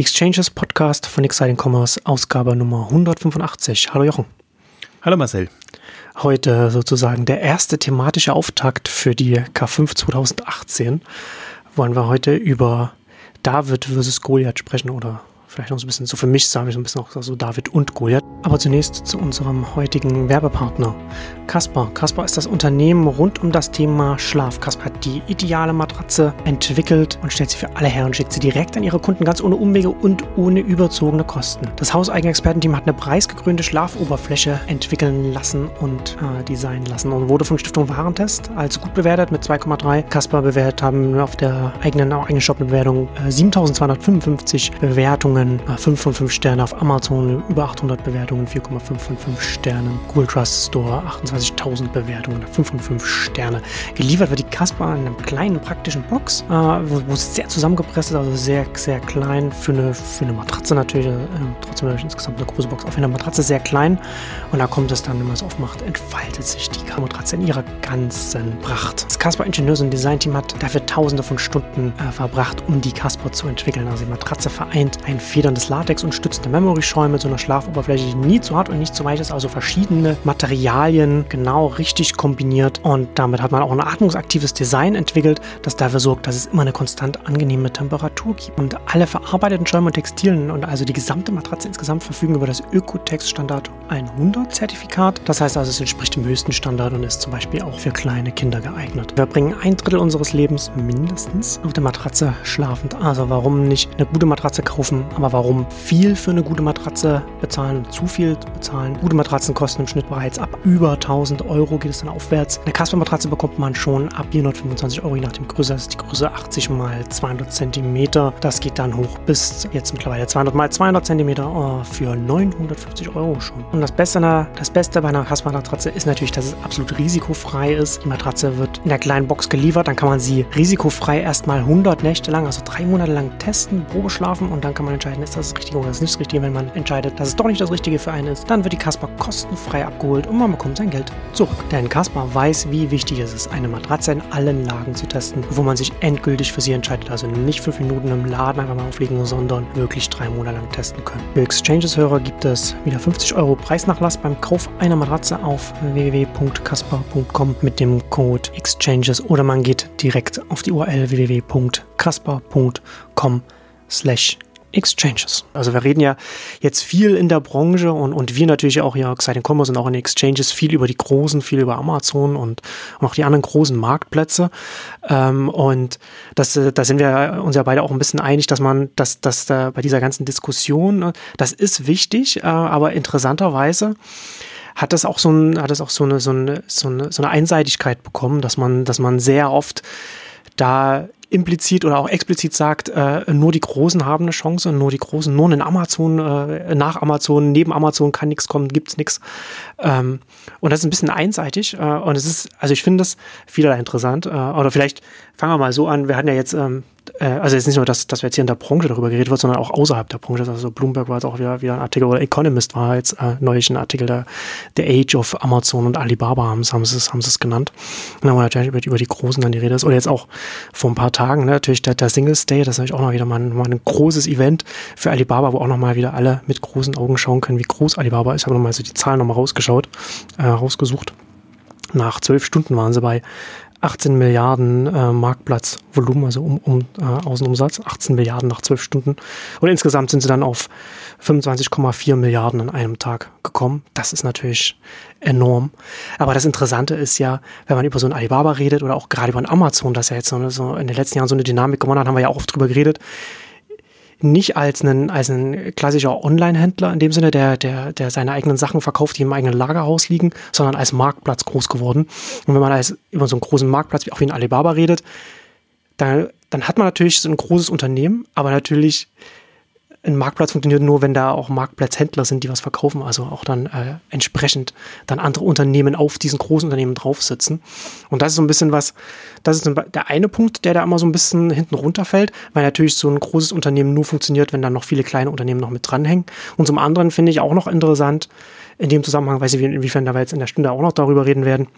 Exchanges Podcast von Exciting Commerce, Ausgabe Nummer 185. Hallo Jochen. Hallo Marcel. Heute sozusagen der erste thematische Auftakt für die K5 2018. Wollen wir heute über David versus Goliath sprechen oder vielleicht noch so ein bisschen so für mich sage ich so ein bisschen auch so David und Goliath. Aber zunächst zu unserem heutigen Werbepartner. Kasper. Kasper ist das Unternehmen rund um das Thema Schlaf. Kasper hat die ideale Matratze entwickelt und stellt sie für alle her und schickt sie direkt an ihre Kunden ganz ohne Umwege und ohne überzogene Kosten. Das hauseigene Expertenteam hat eine preisgekrönte Schlafoberfläche entwickeln lassen und äh, designen lassen und wurde von Stiftung Warentest als gut bewertet mit 2,3. Kasper bewertet haben auf der eigenen, eigenen Shop-Bewertung äh, 7255 Bewertungen, äh, 5 von 5 Sterne auf Amazon, über 800 Bewertungen, 4,5 von 5 Sternen. Google Trust Store 28.000 Bewertungen, 5 von 5 Sterne. Geliefert wird die Kasper in einer kleinen praktischen Box, äh, wo, wo es sehr zusammengepresst ist, also sehr, sehr klein für eine, für eine Matratze natürlich, äh, trotzdem natürlich insgesamt eine große Box. Auf einer Matratze sehr klein und da kommt es dann, wenn man es aufmacht, entfaltet sich die Matratze in ihrer ganzen Pracht. Das Kasper Ingenieurs- und Designteam hat dafür tausende von Stunden äh, verbracht, um die Kasper zu entwickeln. Also die Matratze vereint ein federndes Latex und stützende Memory-Schäume mit so einer Schlafoberfläche, die nie zu hart und nicht zu weich ist, also verschiedene Materialien genau richtig kombiniert und damit hat man auch ein atmungsaktives Design entwickelt, das dafür sorgt, dass es immer eine konstant angenehme Temperatur gibt. Und alle verarbeiteten Schäume und Textilien und also die gesamte Matratze insgesamt verfügen über das Ökotex Standard 100 Zertifikat. Das heißt also, es entspricht dem höchsten Standard und ist zum Beispiel auch für kleine Kinder geeignet. Wir bringen ein Drittel unseres Lebens mindestens auf der Matratze schlafend. Also warum nicht eine gute Matratze kaufen, aber warum viel für eine gute Matratze bezahlen, zu viel bezahlen. Gute Matratzen kosten im Schnitt bereits ab über 1000 Euro, geht es dann aufwärts. Eine Casper-Matratze bekommt man schon ab 425 Euro, je nach dem Größe. Das ist die Größe 80 mal 200 cm. Das geht dann hoch bis jetzt mittlerweile 200 mal 200 cm für 950 Euro schon. Und das Beste, das Beste bei einer Casper-Matratze ist natürlich, dass es absolut risikofrei ist. Die Matratze wird in der kleinen Box geliefert, dann kann man sie risikofrei erstmal 100 Nächte lang, also drei Monate lang testen, Probe schlafen und dann kann man entscheiden, ist das das Richtige oder ist nicht das Richtige. Wenn man entscheidet, dass es doch nicht das Richtige für einen ist, dann wird die Casper kostenfrei abgeholt und man bekommt sein Geld zurück. Denn Casper weiß, wie wichtig es ist, eine Matratze in allen Lagen zu testen, bevor man sich endgültig für sie entscheidet. Also nicht fünf Minuten im Laden einfach mal auflegen, sondern wirklich drei Monate lang testen können. Für Exchanges-Hörer gibt es wieder 50 Euro Preisnachlass beim Kauf einer Matratze auf www.casper.com mit dem Code Exchanges oder man geht direkt auf die URL www.casper.com slash Exchanges. Also wir reden ja jetzt viel in der Branche und, und wir natürlich auch ja Exciting Commerce und auch in Exchanges viel über die großen, viel über Amazon und, und auch die anderen großen Marktplätze. Ähm, und das, da sind wir uns ja beide auch ein bisschen einig, dass man, dass, dass da bei dieser ganzen Diskussion, ne, das ist wichtig, äh, aber interessanterweise hat das auch so, ein, hat das auch so eine, so eine, so eine, so eine Einseitigkeit bekommen, dass man, dass man sehr oft da implizit oder auch explizit sagt, äh, nur die Großen haben eine Chance, nur die Großen, nur in Amazon, äh, nach Amazon, neben Amazon kann nichts kommen, gibt's nichts. Ähm, und das ist ein bisschen einseitig äh, und es ist, also ich finde das vielerlei interessant. Äh, oder vielleicht fangen wir mal so an, wir hatten ja jetzt ähm, äh, also jetzt nicht nur, dass, dass wir jetzt hier in der Branche darüber geredet wird, sondern auch außerhalb der Branche. Also Bloomberg war jetzt auch wieder, wieder ein Artikel oder Economist war jetzt äh, neulich ein Artikel der, der Age of Amazon und Alibaba haben, haben sie es haben es genannt. Und dann war natürlich über, über die Großen dann die Rede ist. Oder jetzt auch vor ein paar Tagen, ne, natürlich der, der Singles Day, das ist natürlich auch noch wieder mal ein, mal ein großes Event für Alibaba, wo auch noch mal wieder alle mit großen Augen schauen können, wie groß Alibaba ist. Ich habe nochmal so die Zahlen nochmal rausgeschaut, äh, rausgesucht. Nach zwölf Stunden waren sie bei 18 Milliarden äh, Marktplatzvolumen, also um, um äh, Außenumsatz, 18 Milliarden nach 12 Stunden. Und insgesamt sind sie dann auf 25,4 Milliarden an einem Tag gekommen. Das ist natürlich enorm. Aber das Interessante ist ja, wenn man über so ein Alibaba redet oder auch gerade über ein Amazon, das ja jetzt so, in den letzten Jahren so eine Dynamik gewonnen hat, haben wir ja auch oft drüber geredet, nicht als ein, als ein klassischer Online-Händler in dem Sinne, der, der, der seine eigenen Sachen verkauft, die im eigenen Lagerhaus liegen, sondern als Marktplatz groß geworden. Und wenn man als über so einen großen Marktplatz, wie auch wie ein Alibaba redet, dann, dann hat man natürlich so ein großes Unternehmen, aber natürlich ein Marktplatz funktioniert nur, wenn da auch Marktplatzhändler sind, die was verkaufen, also auch dann äh, entsprechend dann andere Unternehmen auf diesen großen Unternehmen drauf sitzen. Und das ist so ein bisschen was, das ist der eine Punkt, der da immer so ein bisschen hinten runterfällt, weil natürlich so ein großes Unternehmen nur funktioniert, wenn dann noch viele kleine Unternehmen noch mit dranhängen. Und zum anderen finde ich auch noch interessant, in dem Zusammenhang, weiß ich, inwiefern da wir jetzt in der Stunde auch noch darüber reden werden,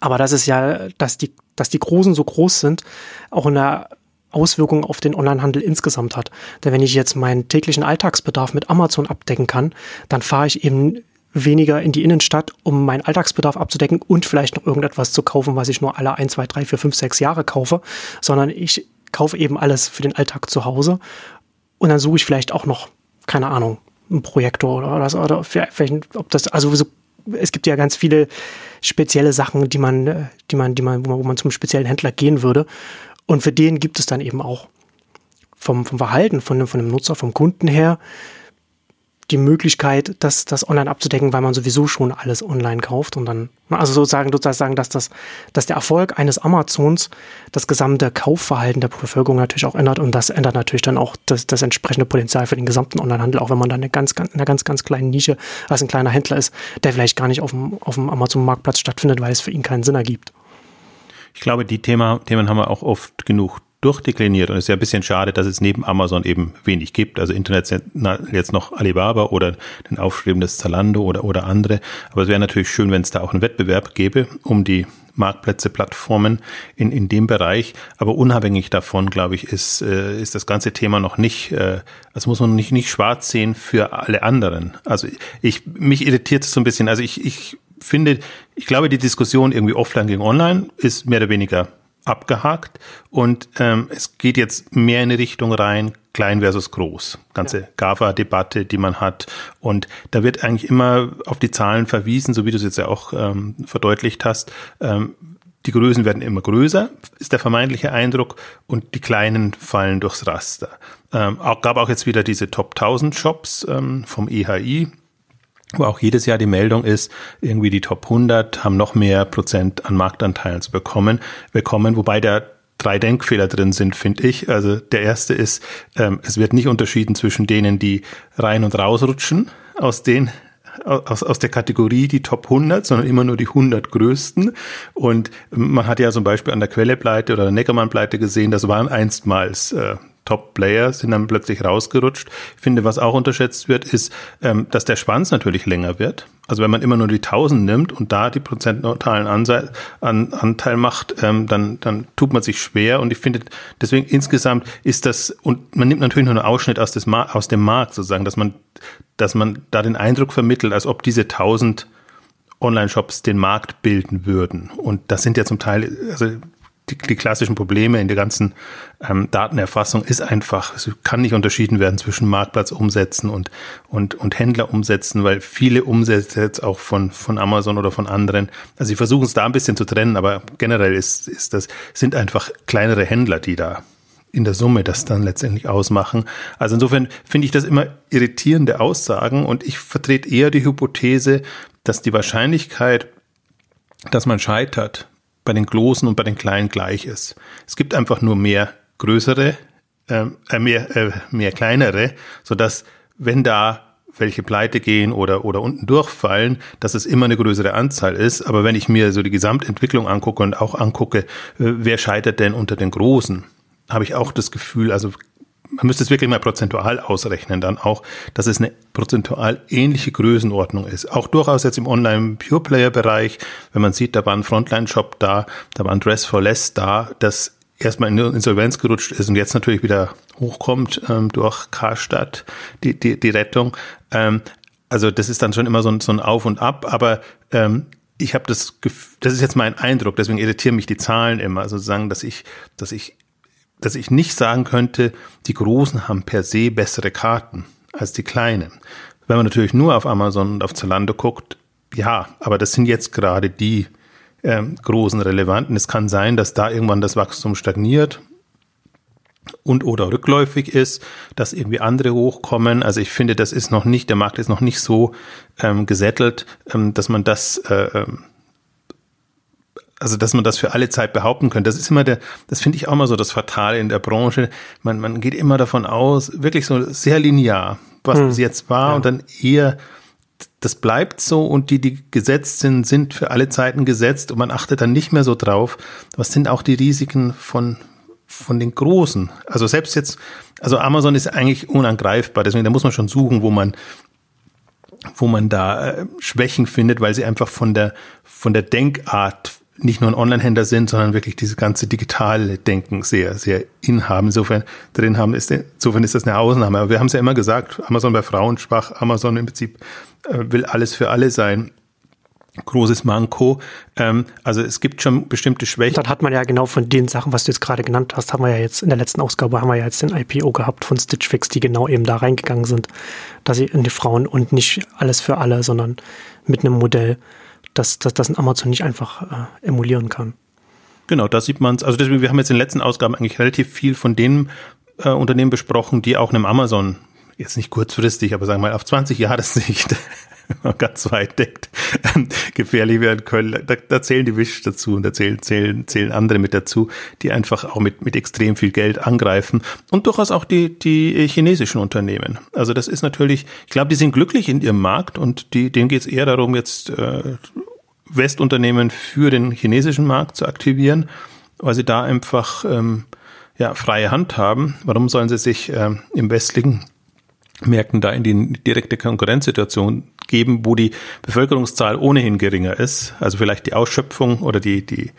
aber das ist ja, dass die, dass die Großen so groß sind, auch in der Auswirkungen auf den Onlinehandel insgesamt hat. Denn wenn ich jetzt meinen täglichen Alltagsbedarf mit Amazon abdecken kann, dann fahre ich eben weniger in die Innenstadt, um meinen Alltagsbedarf abzudecken und vielleicht noch irgendetwas zu kaufen, was ich nur alle ein, zwei, drei, vier, fünf, sechs Jahre kaufe, sondern ich kaufe eben alles für den Alltag zu Hause und dann suche ich vielleicht auch noch, keine Ahnung, einen Projektor oder, oder, oder vielleicht, ob das, also so, es gibt ja ganz viele spezielle Sachen, die man, die man, die man, wo man, wo man zum speziellen Händler gehen würde. Und für den gibt es dann eben auch vom, vom Verhalten von, von dem Nutzer, vom Kunden her, die Möglichkeit, das, das online abzudecken, weil man sowieso schon alles online kauft und dann, also sozusagen, sozusagen, dass das, dass der Erfolg eines Amazons das gesamte Kaufverhalten der Bevölkerung natürlich auch ändert und das ändert natürlich dann auch das, das entsprechende Potenzial für den gesamten Onlinehandel, auch wenn man dann eine ganz, ganz, in einer ganz, ganz kleinen Nische als ein kleiner Händler ist, der vielleicht gar nicht auf dem, auf dem Amazon-Marktplatz stattfindet, weil es für ihn keinen Sinn ergibt. Ich glaube, die Thema, Themen haben wir auch oft genug durchdekliniert und es ist ja ein bisschen schade, dass es neben Amazon eben wenig gibt. Also Internet jetzt noch Alibaba oder den Aufschreiben des Zalando oder, oder andere. Aber es wäre natürlich schön, wenn es da auch einen Wettbewerb gäbe um die Marktplätze, Plattformen in, in dem Bereich. Aber unabhängig davon, glaube ich, ist, äh, ist das ganze Thema noch nicht, äh, das muss man nicht, nicht schwarz sehen für alle anderen. Also ich, mich irritiert es so ein bisschen. Also ich, ich finde, ich glaube, die Diskussion irgendwie offline gegen online ist mehr oder weniger abgehakt und ähm, es geht jetzt mehr in die Richtung rein, klein versus groß. Ganze ja. GAFA-Debatte, die man hat. Und da wird eigentlich immer auf die Zahlen verwiesen, so wie du es jetzt ja auch ähm, verdeutlicht hast. Ähm, die Größen werden immer größer, ist der vermeintliche Eindruck, und die kleinen fallen durchs Raster. Ähm, auch, gab auch jetzt wieder diese Top 1000 Shops ähm, vom EHI, wo auch jedes Jahr die Meldung ist, irgendwie die Top 100 haben noch mehr Prozent an Marktanteilen bekommen, bekommen, wobei da drei Denkfehler drin sind, finde ich. Also der erste ist, ähm, es wird nicht unterschieden zwischen denen, die rein und rausrutschen aus den aus, aus der Kategorie die Top 100, sondern immer nur die 100 größten. Und man hat ja zum Beispiel an der Quelle-Pleite oder der Neckermann-Pleite gesehen, das waren einstmals äh, Top-Player sind dann plötzlich rausgerutscht. Ich finde, was auch unterschätzt wird, ist, ähm, dass der Schwanz natürlich länger wird. Also wenn man immer nur die 1000 nimmt und da die prozentualen Anteil, an, Anteil macht, ähm, dann, dann tut man sich schwer. Und ich finde, deswegen insgesamt ist das, und man nimmt natürlich nur einen Ausschnitt aus, des aus dem Markt sozusagen, dass man, dass man da den Eindruck vermittelt, als ob diese 1000 Online-Shops den Markt bilden würden. Und das sind ja zum Teil, also die, die klassischen Probleme in der ganzen ähm, Datenerfassung ist einfach, es kann nicht unterschieden werden zwischen Marktplatzumsätzen und, und, und Händlerumsätzen, weil viele Umsätze jetzt auch von, von Amazon oder von anderen, also sie versuchen es da ein bisschen zu trennen, aber generell ist, ist das, sind einfach kleinere Händler, die da in der Summe das dann letztendlich ausmachen. Also insofern finde ich das immer irritierende Aussagen und ich vertrete eher die Hypothese, dass die Wahrscheinlichkeit, dass man scheitert, bei den Großen und bei den Kleinen gleich ist. Es gibt einfach nur mehr größere, ähm, äh, mehr, äh, mehr kleinere, so dass wenn da welche pleite gehen oder, oder unten durchfallen, dass es immer eine größere Anzahl ist. Aber wenn ich mir so die Gesamtentwicklung angucke und auch angucke, äh, wer scheitert denn unter den Großen, habe ich auch das Gefühl, also man müsste es wirklich mal prozentual ausrechnen, dann auch, dass es eine prozentual ähnliche Größenordnung ist. Auch durchaus jetzt im Online-Pure-Player-Bereich, wenn man sieht, da war ein Frontline-Shop da, da war ein Dress for Less da, das erstmal in Insolvenz gerutscht ist und jetzt natürlich wieder hochkommt ähm, durch Karstadt, die, die, die Rettung. Ähm, also das ist dann schon immer so ein, so ein Auf und Ab, aber ähm, ich habe das Gefühl, das ist jetzt mein Eindruck, deswegen irritieren mich die Zahlen immer, also sagen, dass ich, dass ich dass ich nicht sagen könnte, die Großen haben per se bessere Karten als die Kleinen. Wenn man natürlich nur auf Amazon und auf Zalando guckt, ja, aber das sind jetzt gerade die ähm, großen relevanten. Es kann sein, dass da irgendwann das Wachstum stagniert und oder rückläufig ist, dass irgendwie andere hochkommen. Also ich finde, das ist noch nicht, der Markt ist noch nicht so ähm, gesättelt, ähm, dass man das äh, ähm, also dass man das für alle Zeit behaupten könnte, das ist immer der, das finde ich auch mal so das Fatale in der Branche. Man, man geht immer davon aus, wirklich so sehr linear, was hm. es jetzt war ja. und dann eher, das bleibt so und die, die gesetzt sind, sind für alle Zeiten gesetzt und man achtet dann nicht mehr so drauf. Was sind auch die Risiken von, von den Großen? Also selbst jetzt, also Amazon ist eigentlich unangreifbar, deswegen da muss man schon suchen, wo man wo man da äh, Schwächen findet, weil sie einfach von der von der Denkart nicht nur ein Online-Händler sind, sondern wirklich dieses ganze digitale Denken sehr, sehr inhaben. Insofern drin haben, ist, insofern ist das eine Ausnahme. Aber wir haben es ja immer gesagt, Amazon bei Frauen schwach, Amazon im Prinzip äh, will alles für alle sein großes Manko. Ähm, also es gibt schon bestimmte Schwächen. Dann hat man ja genau von den Sachen, was du jetzt gerade genannt hast, haben wir ja jetzt in der letzten Ausgabe haben wir ja jetzt den IPO gehabt von Stitch Fix, die genau eben da reingegangen sind, dass sie in die Frauen und nicht alles für alle, sondern mit einem Modell, dass das, das ein Amazon nicht einfach äh, emulieren kann. Genau, da sieht man es. Also deswegen, wir haben jetzt in den letzten Ausgaben eigentlich relativ viel von den äh, Unternehmen besprochen, die auch einem Amazon jetzt nicht kurzfristig, aber sagen wir mal auf 20 Jahre Sicht ganz weit deckt, ähm, gefährlich werden können. Da, da zählen die Wish dazu und da zählen, zählen, zählen andere mit dazu, die einfach auch mit, mit extrem viel Geld angreifen und durchaus auch die, die chinesischen Unternehmen. Also das ist natürlich, ich glaube, die sind glücklich in ihrem Markt und die, denen geht es eher darum, jetzt äh, Westunternehmen für den chinesischen Markt zu aktivieren, weil sie da einfach ähm, ja, freie Hand haben. Warum sollen sie sich äh, im westlichen Märkten da in die direkte Konkurrenzsituation geben, wo die Bevölkerungszahl ohnehin geringer ist. Also vielleicht die Ausschöpfung oder die, die,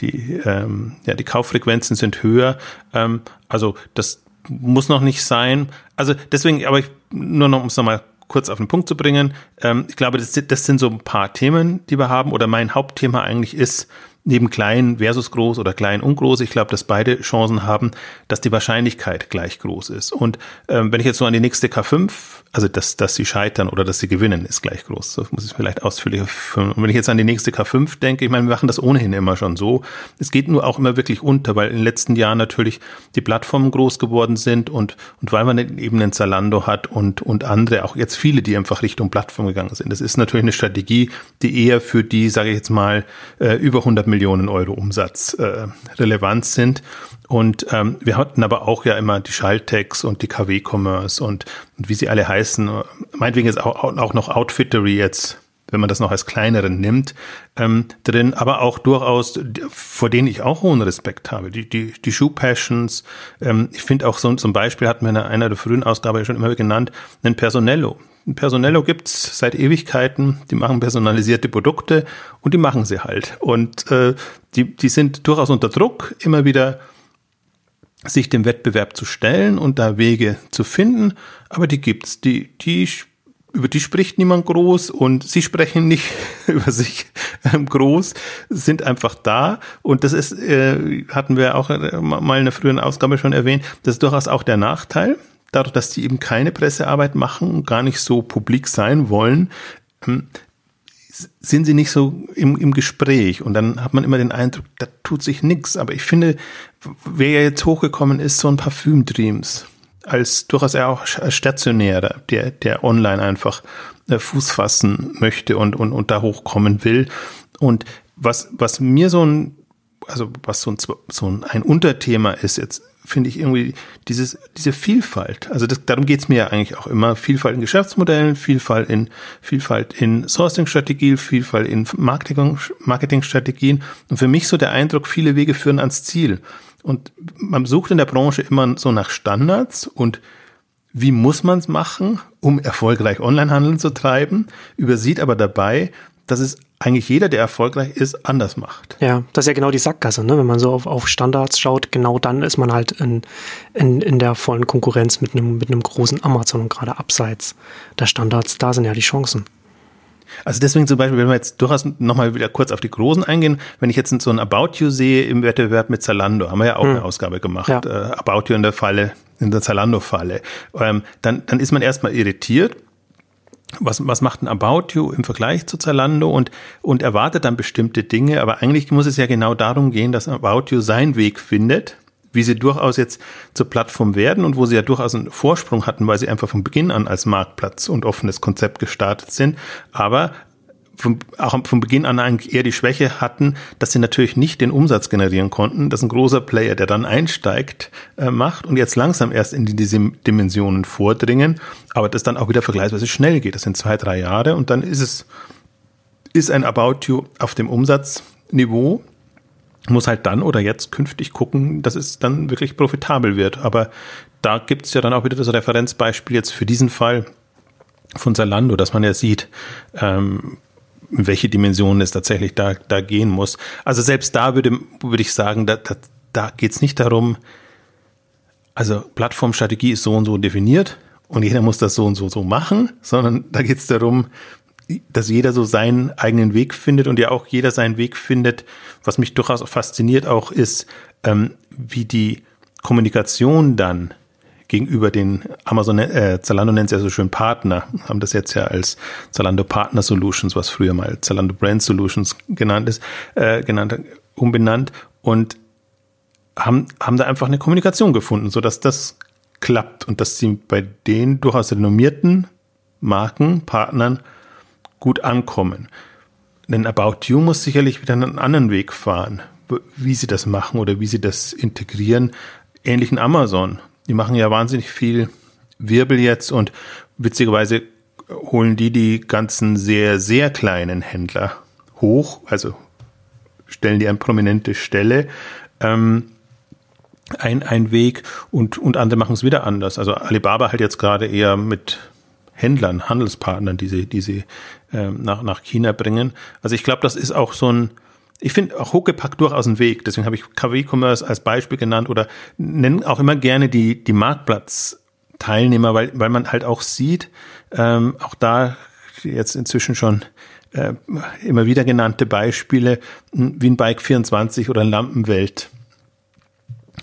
die, ähm, ja, die Kauffrequenzen sind höher. Ähm, also das muss noch nicht sein. Also deswegen, aber ich, nur noch, um es nochmal kurz auf den Punkt zu bringen. Ähm, ich glaube, das, das sind so ein paar Themen, die wir haben. Oder mein Hauptthema eigentlich ist, neben klein versus groß oder klein und groß, ich glaube, dass beide Chancen haben, dass die Wahrscheinlichkeit gleich groß ist. Und ähm, wenn ich jetzt so an die nächste K5, also dass, dass sie scheitern oder dass sie gewinnen, ist gleich groß. Das muss ich vielleicht ausführlicher führen. Und wenn ich jetzt an die nächste K5 denke, ich meine, wir machen das ohnehin immer schon so. Es geht nur auch immer wirklich unter, weil in den letzten Jahren natürlich die Plattformen groß geworden sind und, und weil man eben einen Zalando hat und, und andere, auch jetzt viele, die einfach Richtung Plattform gegangen sind. Das ist natürlich eine Strategie, die eher für die, sage ich jetzt mal, äh, über 100 Millionen Euro Umsatz äh, relevant sind. Und ähm, wir hatten aber auch ja immer die Schaltex und die KW-Commerce und, und wie sie alle heißen. Meinetwegen ist auch, auch noch Outfittery jetzt wenn man das noch als kleineren nimmt, ähm, drin, aber auch durchaus, vor denen ich auch hohen Respekt habe. Die, die, die Shoe Passions, ähm, ich finde auch so zum Beispiel, hat mir in einer der frühen Ausgabe schon immer genannt, einen Personello. Personello gibt's seit Ewigkeiten, die machen personalisierte Produkte und die machen sie halt. Und äh, die, die sind durchaus unter Druck, immer wieder sich dem Wettbewerb zu stellen und da Wege zu finden, aber die gibt's. Die, die, über die spricht niemand groß und sie sprechen nicht über sich ähm, groß, sind einfach da und das ist, äh, hatten wir auch äh, mal in der früheren Ausgabe schon erwähnt, das ist durchaus auch der Nachteil dadurch, dass die eben keine Pressearbeit machen und gar nicht so publik sein wollen, ähm, sind sie nicht so im, im Gespräch und dann hat man immer den Eindruck, da tut sich nichts. Aber ich finde, wer ja jetzt hochgekommen ist, so ein Parfüm Dreams, als durchaus eher auch stationärer, der, der online einfach äh, Fuß fassen möchte und, und, und da hochkommen will. Und was, was mir so ein, also was so ein, so ein, ein Unterthema ist jetzt finde ich irgendwie dieses, diese Vielfalt. Also das, darum geht's mir ja eigentlich auch immer. Vielfalt in Geschäftsmodellen, Vielfalt in, Vielfalt in Sourcing-Strategien, Vielfalt in Marketing, Marketingstrategien. Und für mich so der Eindruck, viele Wege führen ans Ziel. Und man sucht in der Branche immer so nach Standards und wie muss man es machen, um erfolgreich Onlinehandel zu treiben, übersieht aber dabei, dass es eigentlich jeder, der erfolgreich ist, anders macht. Ja, das ist ja genau die Sackgasse, ne? Wenn man so auf, auf Standards schaut, genau dann ist man halt in, in, in der vollen Konkurrenz mit einem, mit einem großen Amazon und gerade abseits der Standards, da sind ja die Chancen. Also deswegen zum Beispiel, wenn wir jetzt durchaus nochmal wieder kurz auf die Großen eingehen, wenn ich jetzt so ein About You sehe im Wettbewerb mit Zalando, haben wir ja auch hm. eine Ausgabe gemacht, ja. äh, About You in der Falle, in der Zalando-Falle, ähm, dann, dann ist man erstmal irritiert, was, was macht ein About You im Vergleich zu Zalando und, und erwartet dann bestimmte Dinge. Aber eigentlich muss es ja genau darum gehen, dass About You seinen Weg findet, wie sie durchaus jetzt zur Plattform werden und wo sie ja durchaus einen Vorsprung hatten, weil sie einfach von Beginn an als Marktplatz und offenes Konzept gestartet sind. Aber von, auch von Beginn an eigentlich eher die Schwäche hatten, dass sie natürlich nicht den Umsatz generieren konnten, dass ein großer Player, der dann einsteigt, äh, macht und jetzt langsam erst in diese Dimensionen vordringen, aber das dann auch wieder vergleichsweise schnell geht. Das sind zwei, drei Jahre und dann ist es, ist ein About You auf dem Umsatzniveau, muss halt dann oder jetzt künftig gucken, dass es dann wirklich profitabel wird. Aber da gibt es ja dann auch wieder das Referenzbeispiel jetzt für diesen Fall von Zalando, dass man ja sieht, ähm, welche Dimensionen es tatsächlich da, da gehen muss. Also selbst da würde, würde ich sagen, da, da, da geht es nicht darum, also Plattformstrategie ist so und so definiert und jeder muss das so und so so machen, sondern da geht es darum, dass jeder so seinen eigenen Weg findet und ja auch jeder seinen Weg findet. Was mich durchaus fasziniert auch ist, ähm, wie die Kommunikation dann gegenüber den Amazon, äh, Zalando nennt es ja so schön Partner, haben das jetzt ja als Zalando Partner Solutions, was früher mal Zalando Brand Solutions genannt ist, äh, genannt, umbenannt und haben, haben da einfach eine Kommunikation gefunden, so dass das klappt und dass sie bei den durchaus renommierten Marken, Partnern gut ankommen. Denn About You muss sicherlich wieder einen anderen Weg fahren, wie sie das machen oder wie sie das integrieren. Ähnlichen Amazon. Die machen ja wahnsinnig viel Wirbel jetzt und witzigerweise holen die die ganzen sehr, sehr kleinen Händler hoch, also stellen die an prominente Stelle. Ähm, ein, ein Weg und, und andere machen es wieder anders. Also Alibaba halt jetzt gerade eher mit Händlern, Handelspartnern, die sie, die sie ähm, nach, nach China bringen. Also ich glaube, das ist auch so ein, ich finde auch Huckepack durchaus ein Weg. Deswegen habe ich KW-Commerce als Beispiel genannt oder nenne auch immer gerne die, die Marktplatz-Teilnehmer, weil, weil man halt auch sieht, ähm, auch da jetzt inzwischen schon äh, immer wieder genannte Beispiele, wie ein Bike 24 oder ein Lampenwelt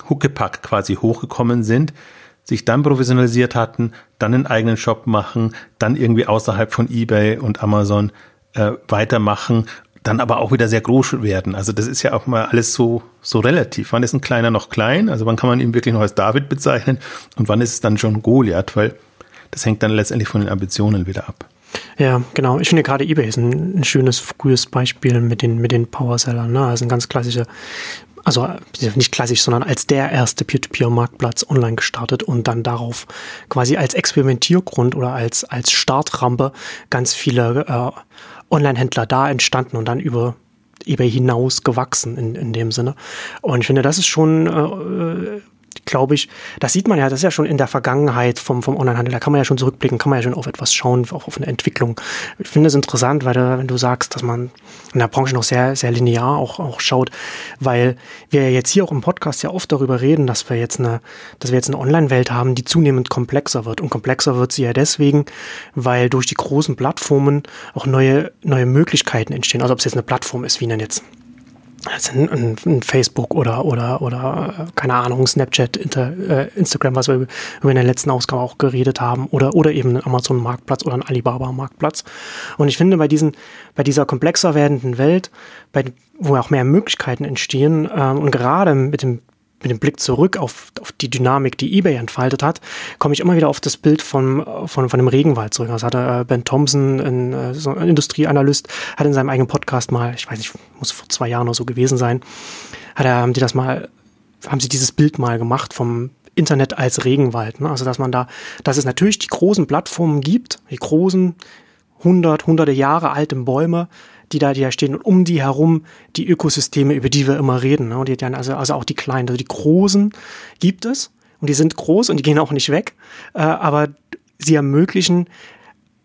Huckepack quasi hochgekommen sind, sich dann professionalisiert hatten, dann einen eigenen Shop machen, dann irgendwie außerhalb von eBay und Amazon äh, weitermachen, dann aber auch wieder sehr groß werden. Also das ist ja auch mal alles so, so relativ. Wann ist ein Kleiner noch klein? Also wann kann man ihn wirklich noch als David bezeichnen? Und wann ist es dann schon Goliath? Weil das hängt dann letztendlich von den Ambitionen wieder ab. Ja, genau. Ich finde gerade eBay ist ein, ein, schönes, frühes Beispiel mit den, mit den Powersellern. Ne? Also ein ganz klassischer also nicht klassisch, sondern als der erste Peer-to-Peer-Marktplatz online gestartet und dann darauf quasi als Experimentiergrund oder als, als Startrampe ganz viele äh, Online-Händler da entstanden und dann über eBay hinaus gewachsen in, in dem Sinne. Und ich finde, das ist schon äh, glaube ich, das sieht man ja, das ist ja schon in der Vergangenheit vom, vom Onlinehandel, da kann man ja schon zurückblicken, kann man ja schon auf etwas schauen, auch auf eine Entwicklung. Ich finde es interessant, weil du, wenn du sagst, dass man in der Branche noch sehr, sehr linear auch, auch schaut, weil wir jetzt hier auch im Podcast ja oft darüber reden, dass wir jetzt eine, dass wir jetzt eine Online-Welt haben, die zunehmend komplexer wird. Und komplexer wird sie ja deswegen, weil durch die großen Plattformen auch neue, neue Möglichkeiten entstehen. Also ob es jetzt eine Plattform ist, wie denn jetzt also ein, ein, Facebook oder, oder, oder, keine Ahnung, Snapchat, Inter, äh, Instagram, was wir über in der letzten Ausgabe auch geredet haben, oder, oder eben ein Amazon-Marktplatz oder ein Alibaba-Marktplatz. Und ich finde, bei diesen, bei dieser komplexer werdenden Welt, bei, wo auch mehr Möglichkeiten entstehen, ähm, und gerade mit dem mit dem Blick zurück auf, auf die Dynamik, die eBay entfaltet hat, komme ich immer wieder auf das Bild von, von, von dem Regenwald zurück. Das hatte äh, Ben Thompson, ein, äh, so ein Industrieanalyst, hat in seinem eigenen Podcast mal, ich weiß nicht, muss vor zwei Jahren oder so gewesen sein, hat er, haben die das mal, haben sie dieses Bild mal gemacht vom Internet als Regenwald. Ne? Also, dass man da, dass es natürlich die großen Plattformen gibt, die großen, hundert, hunderte Jahre alten Bäume, die da, die da stehen und um die herum die Ökosysteme, über die wir immer reden. Ne? Und die, also, also auch die kleinen, also die großen gibt es und die sind groß und die gehen auch nicht weg, äh, aber sie ermöglichen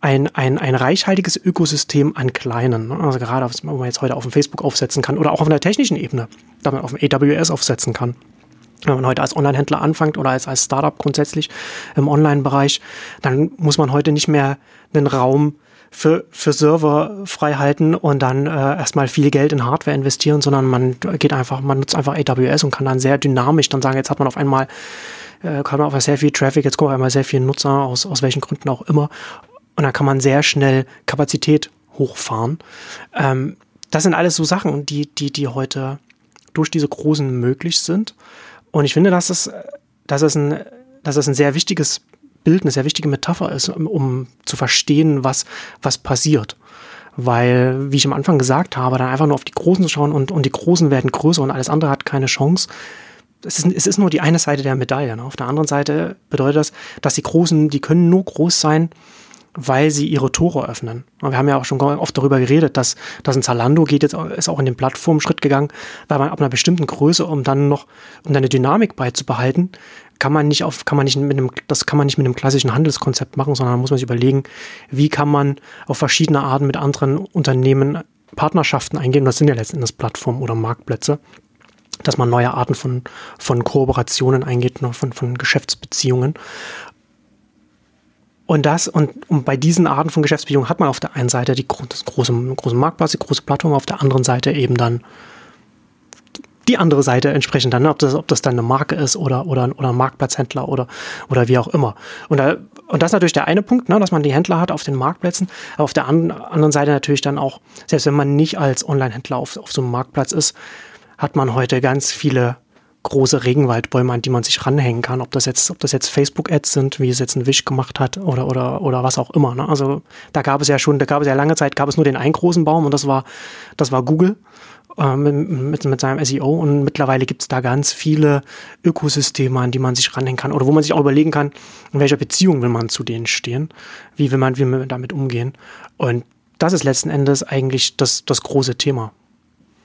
ein, ein, ein reichhaltiges Ökosystem an kleinen. Ne? Also gerade, was man jetzt heute auf dem Facebook aufsetzen kann oder auch auf einer technischen Ebene, da man auf dem AWS aufsetzen kann. Wenn man heute als Online-Händler anfängt oder als, als Startup grundsätzlich im Online-Bereich, dann muss man heute nicht mehr einen Raum für, für Server frei halten und dann äh, erstmal viel Geld in Hardware investieren, sondern man geht einfach, man nutzt einfach AWS und kann dann sehr dynamisch dann sagen, jetzt hat man auf einmal, äh, kann man auf sehr viel Traffic, jetzt kommen auf einmal sehr viele Nutzer, aus, aus welchen Gründen auch immer. Und dann kann man sehr schnell Kapazität hochfahren. Ähm, das sind alles so Sachen, die, die, die heute durch diese Großen möglich sind. Und ich finde, dass es, dass es ein, dass es ein sehr wichtiges Bild eine sehr wichtige Metapher ist, um, zu verstehen, was, was passiert. Weil, wie ich am Anfang gesagt habe, dann einfach nur auf die Großen zu schauen und, und die Großen werden größer und alles andere hat keine Chance. Es ist, es ist nur die eine Seite der Medaille. Ne? Auf der anderen Seite bedeutet das, dass die Großen, die können nur groß sein, weil sie ihre Tore öffnen. Wir haben ja auch schon oft darüber geredet, dass, dass ein Zalando geht jetzt, ist auch in den Plattformen Schritt gegangen, weil man ab einer bestimmten Größe, um dann noch, um dann eine Dynamik beizubehalten, kann man nicht auf, kann man nicht mit einem, das kann man nicht mit einem klassischen Handelskonzept machen, sondern muss man sich überlegen, wie kann man auf verschiedene Arten mit anderen Unternehmen Partnerschaften eingehen. Das sind ja letztendlich Plattformen oder Marktplätze, dass man neue Arten von, von Kooperationen eingeht, von, von Geschäftsbeziehungen. Und das, und, und bei diesen Arten von Geschäftsbeziehungen hat man auf der einen Seite die das große, große Marktplatz, die große Plattform, auf der anderen Seite eben dann die andere Seite entsprechend dann, ne? ob, das, ob das dann eine Marke ist oder, oder, oder ein Marktplatzhändler oder, oder wie auch immer. Und, da, und das ist natürlich der eine Punkt, ne? dass man die Händler hat auf den Marktplätzen, aber auf der an, anderen Seite natürlich dann auch, selbst wenn man nicht als Online-Händler auf, auf so einem Marktplatz ist, hat man heute ganz viele große Regenwaldbäume, an die man sich ranhängen kann. Ob das jetzt, ob das jetzt Facebook-Ads sind, wie es jetzt ein Wish gemacht hat oder, oder, oder was auch immer. Ne? Also da gab es ja schon, da gab es ja lange Zeit, gab es nur den einen großen Baum und das war, das war Google äh, mit, mit, mit seinem SEO und mittlerweile gibt es da ganz viele Ökosysteme, an die man sich ranhängen kann oder wo man sich auch überlegen kann, in welcher Beziehung will man zu denen stehen, wie will man, wie will man damit umgehen. Und das ist letzten Endes eigentlich das, das große Thema.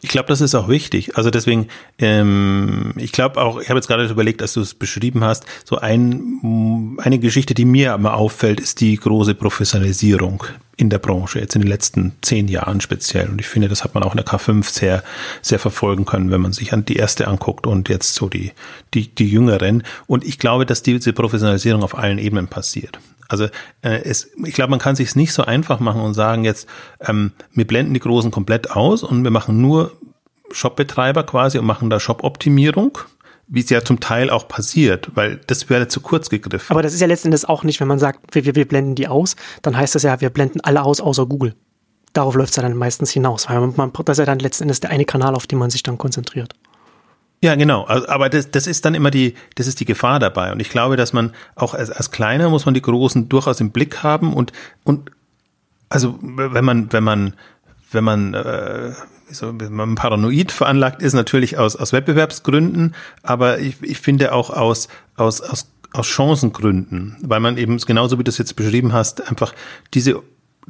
Ich glaube, das ist auch wichtig. Also deswegen, ähm, ich glaube auch, ich habe jetzt gerade überlegt, dass du es beschrieben hast, so ein, eine Geschichte, die mir immer auffällt, ist die große Professionalisierung in der Branche, jetzt in den letzten zehn Jahren speziell. Und ich finde, das hat man auch in der K5 sehr, sehr verfolgen können, wenn man sich an die erste anguckt und jetzt so die, die, die jüngeren. Und ich glaube, dass diese Professionalisierung auf allen Ebenen passiert. Also äh, es, ich glaube, man kann sich es nicht so einfach machen und sagen jetzt, ähm, wir blenden die Großen komplett aus und wir machen nur Shopbetreiber quasi und machen da Shop-Optimierung wie es ja zum Teil auch passiert, weil das wäre zu kurz gegriffen. Aber das ist ja letztendlich auch nicht, wenn man sagt, wir, wir, wir blenden die aus, dann heißt das ja, wir blenden alle aus außer Google. Darauf läuft es ja dann meistens hinaus, weil man, das ist ja dann letztendlich der eine Kanal, auf den man sich dann konzentriert. Ja, genau. Aber das, das ist dann immer die, das ist die Gefahr dabei. Und ich glaube, dass man auch als, als Kleiner muss man die Großen durchaus im Blick haben und, und also wenn man, wenn man, wenn man, äh, so, wenn man paranoid veranlagt ist, natürlich aus, aus Wettbewerbsgründen, aber ich, ich finde auch aus, aus, aus, aus Chancengründen, weil man eben genauso wie du es jetzt beschrieben hast, einfach diese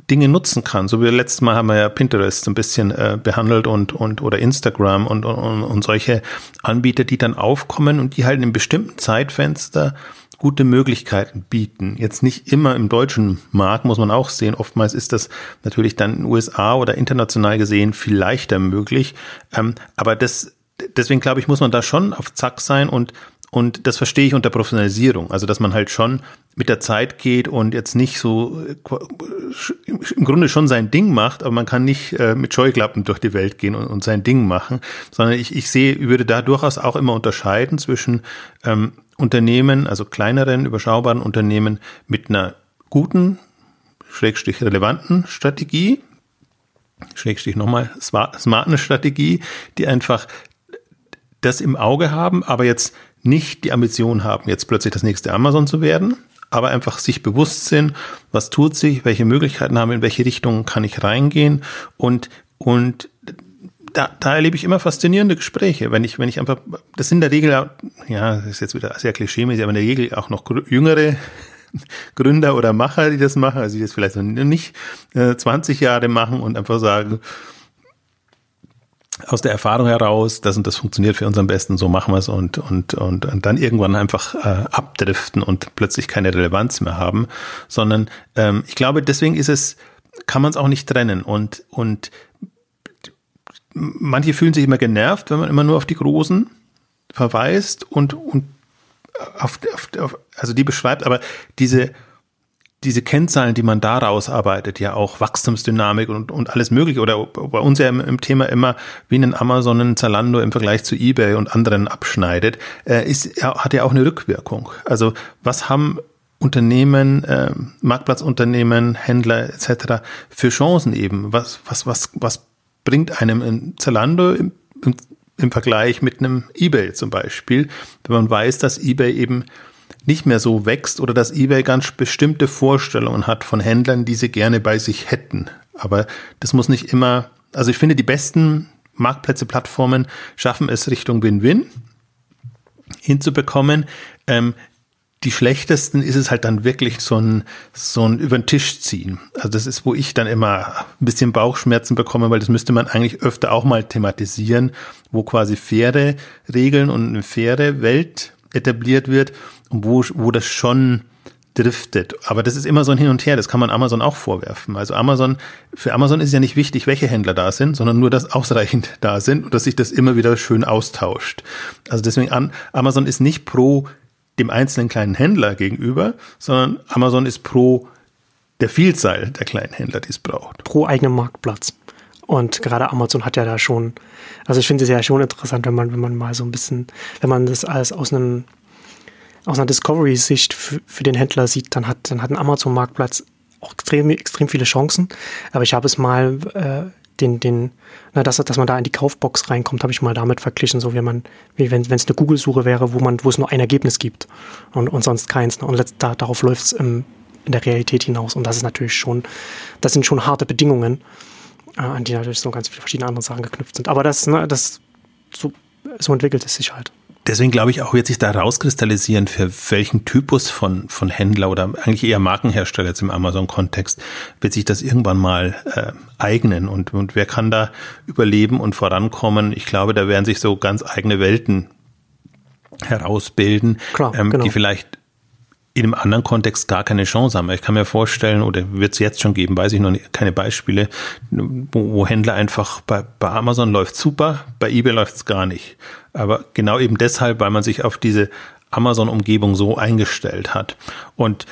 Dinge nutzen kann. So wie letztes Mal haben wir ja Pinterest so ein bisschen äh, behandelt und, und oder Instagram und, und, und solche Anbieter, die dann aufkommen und die halt in einem bestimmten Zeitfenster gute Möglichkeiten bieten. Jetzt nicht immer im deutschen Markt, muss man auch sehen. Oftmals ist das natürlich dann in den USA oder international gesehen viel leichter möglich. Ähm, aber das, deswegen glaube ich, muss man da schon auf Zack sein und und das verstehe ich unter Professionalisierung. Also, dass man halt schon mit der Zeit geht und jetzt nicht so im Grunde schon sein Ding macht, aber man kann nicht äh, mit Scheuklappen durch die Welt gehen und, und sein Ding machen, sondern ich, ich sehe, würde da durchaus auch immer unterscheiden zwischen ähm, Unternehmen, also kleineren, überschaubaren Unternehmen mit einer guten, schrägstrich relevanten Strategie, schrägstrich nochmal smarten Strategie, die einfach das im Auge haben, aber jetzt nicht die Ambition haben, jetzt plötzlich das nächste Amazon zu werden, aber einfach sich bewusst sind, was tut sich, welche Möglichkeiten haben, in welche Richtung kann ich reingehen und, und da, da erlebe ich immer faszinierende Gespräche, wenn ich, wenn ich einfach, das sind in der Regel, ja, das ist jetzt wieder sehr klischeemäßig, aber in der Regel auch noch jüngere Gründer oder Macher, die das machen, also die das vielleicht noch nicht äh, 20 Jahre machen und einfach sagen, aus der Erfahrung heraus, das und das funktioniert für uns am besten, so machen wir es und, und, und, und dann irgendwann einfach äh, abdriften und plötzlich keine Relevanz mehr haben, sondern ähm, ich glaube, deswegen ist es, kann man es auch nicht trennen und, und manche fühlen sich immer genervt, wenn man immer nur auf die Großen verweist und, und auf, auf, auf also die beschreibt, aber diese, diese Kennzahlen, die man daraus arbeitet, ja auch Wachstumsdynamik und, und alles mögliche, oder bei uns ja im, im Thema immer, wie ein Amazon, ein Zalando im Vergleich zu eBay und anderen abschneidet, äh, ist, hat ja auch eine Rückwirkung. Also was haben Unternehmen, äh, Marktplatzunternehmen, Händler etc. für Chancen eben? Was, was, was, was bringt einem ein Zalando im, im, im Vergleich mit einem eBay zum Beispiel, wenn man weiß, dass eBay eben nicht mehr so wächst oder dass eBay ganz bestimmte Vorstellungen hat von Händlern, die sie gerne bei sich hätten. Aber das muss nicht immer, also ich finde, die besten Marktplätze, Plattformen schaffen es Richtung Win-Win hinzubekommen. Ähm, die schlechtesten ist es halt dann wirklich so ein, so ein über den Tisch ziehen. Also das ist, wo ich dann immer ein bisschen Bauchschmerzen bekomme, weil das müsste man eigentlich öfter auch mal thematisieren, wo quasi faire Regeln und eine faire Welt etabliert wird wo, wo das schon driftet. Aber das ist immer so ein Hin und Her, das kann man Amazon auch vorwerfen. Also Amazon, für Amazon ist ja nicht wichtig, welche Händler da sind, sondern nur, dass ausreichend da sind und dass sich das immer wieder schön austauscht. Also deswegen, Amazon ist nicht pro dem einzelnen kleinen Händler gegenüber, sondern Amazon ist pro der Vielzahl der kleinen Händler, die es braucht. Pro eigenem Marktplatz. Und gerade Amazon hat ja da schon, also ich finde es ja schon interessant, wenn man, wenn man mal so ein bisschen, wenn man das alles aus einem aus einer Discovery-Sicht für, für, den Händler sieht, dann hat, dann hat ein Amazon-Marktplatz auch extrem, extrem viele Chancen. Aber ich habe es mal äh, den, den, na, dass, dass man da in die Kaufbox reinkommt, habe ich mal damit verglichen, so wie man, wie wenn es eine Google-Suche wäre, wo man, wo es nur ein Ergebnis gibt und, und sonst keins. Und letzt, da, darauf läuft es in der Realität hinaus. Und das ist natürlich schon, das sind schon harte Bedingungen, äh, an die natürlich so ganz viele verschiedene andere Sachen geknüpft sind. Aber das, ne, das so, so entwickelt es sich halt. Deswegen glaube ich auch, wird sich da rauskristallisieren, für welchen Typus von, von Händler oder eigentlich eher Markenhersteller jetzt im Amazon-Kontext wird sich das irgendwann mal äh, eignen und, und wer kann da überleben und vorankommen. Ich glaube, da werden sich so ganz eigene Welten herausbilden, Klar, ähm, genau. die vielleicht in einem anderen Kontext gar keine Chance haben. Ich kann mir vorstellen, oder wird es jetzt schon geben, weiß ich noch nicht, keine Beispiele, wo, wo Händler einfach bei, bei Amazon läuft super, bei eBay läuft es gar nicht. Aber genau eben deshalb, weil man sich auf diese Amazon-Umgebung so eingestellt hat. Und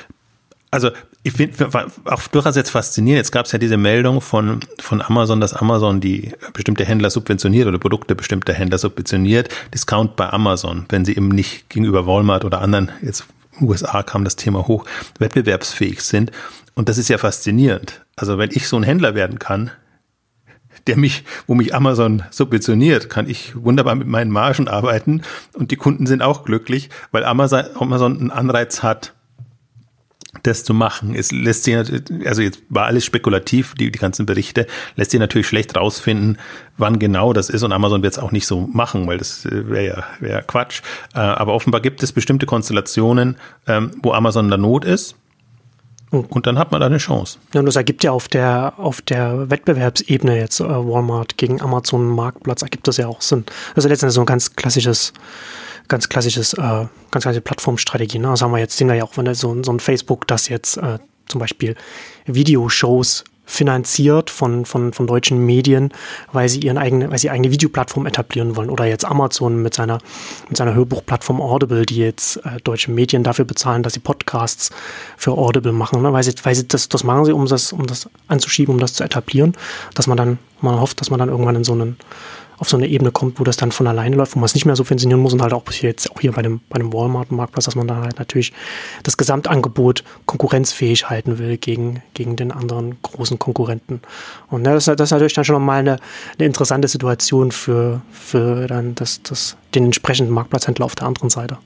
also ich finde auch durchaus jetzt faszinierend. Jetzt gab es ja diese Meldung von, von Amazon, dass Amazon die bestimmte Händler subventioniert oder Produkte bestimmter Händler subventioniert. Discount bei Amazon, wenn sie eben nicht gegenüber Walmart oder anderen, jetzt USA kam das Thema hoch, wettbewerbsfähig sind. Und das ist ja faszinierend. Also wenn ich so ein Händler werden kann, der mich, wo mich Amazon subventioniert, kann ich wunderbar mit meinen Margen arbeiten und die Kunden sind auch glücklich, weil Amazon, Amazon einen Anreiz hat, das zu machen. Es lässt sich, also jetzt war alles spekulativ, die, die ganzen Berichte, lässt sich natürlich schlecht rausfinden, wann genau das ist und Amazon wird es auch nicht so machen, weil das äh, wäre ja wär Quatsch. Äh, aber offenbar gibt es bestimmte Konstellationen, ähm, wo Amazon in der Not ist und dann hat man da eine Chance. Ja, und das ergibt ja auf der, auf der Wettbewerbsebene jetzt äh, Walmart gegen Amazon Marktplatz, ergibt das ja auch Sinn. Also letztendlich so ein ganz klassisches, ganz klassisches, äh, ganz klassische Plattformstrategie. Ne? Das haben wir jetzt, sehen wir ja auch, wenn so, so ein Facebook, das jetzt äh, zum Beispiel Videoshows finanziert von, von, von deutschen Medien, weil sie ihren eigene, weil sie eigene Videoplattform etablieren wollen. Oder jetzt Amazon mit seiner, mit seiner Hörbuchplattform Audible, die jetzt äh, deutsche Medien dafür bezahlen, dass sie Podcasts für Audible machen. Ne? Weil sie, weil sie das, das machen sie, um das, um das anzuschieben, um das zu etablieren, dass man dann, man hofft, dass man dann irgendwann in so einen auf so eine Ebene kommt, wo das dann von alleine läuft, wo man es nicht mehr so funktionieren muss und halt auch hier jetzt auch hier bei dem, bei dem Walmart-Marktplatz, dass man dann halt natürlich das Gesamtangebot konkurrenzfähig halten will gegen, gegen den anderen großen Konkurrenten. Und das, das ist natürlich dann schon nochmal eine, eine interessante Situation für, für dann das, das, den entsprechenden Marktplatzhändler auf der anderen Seite.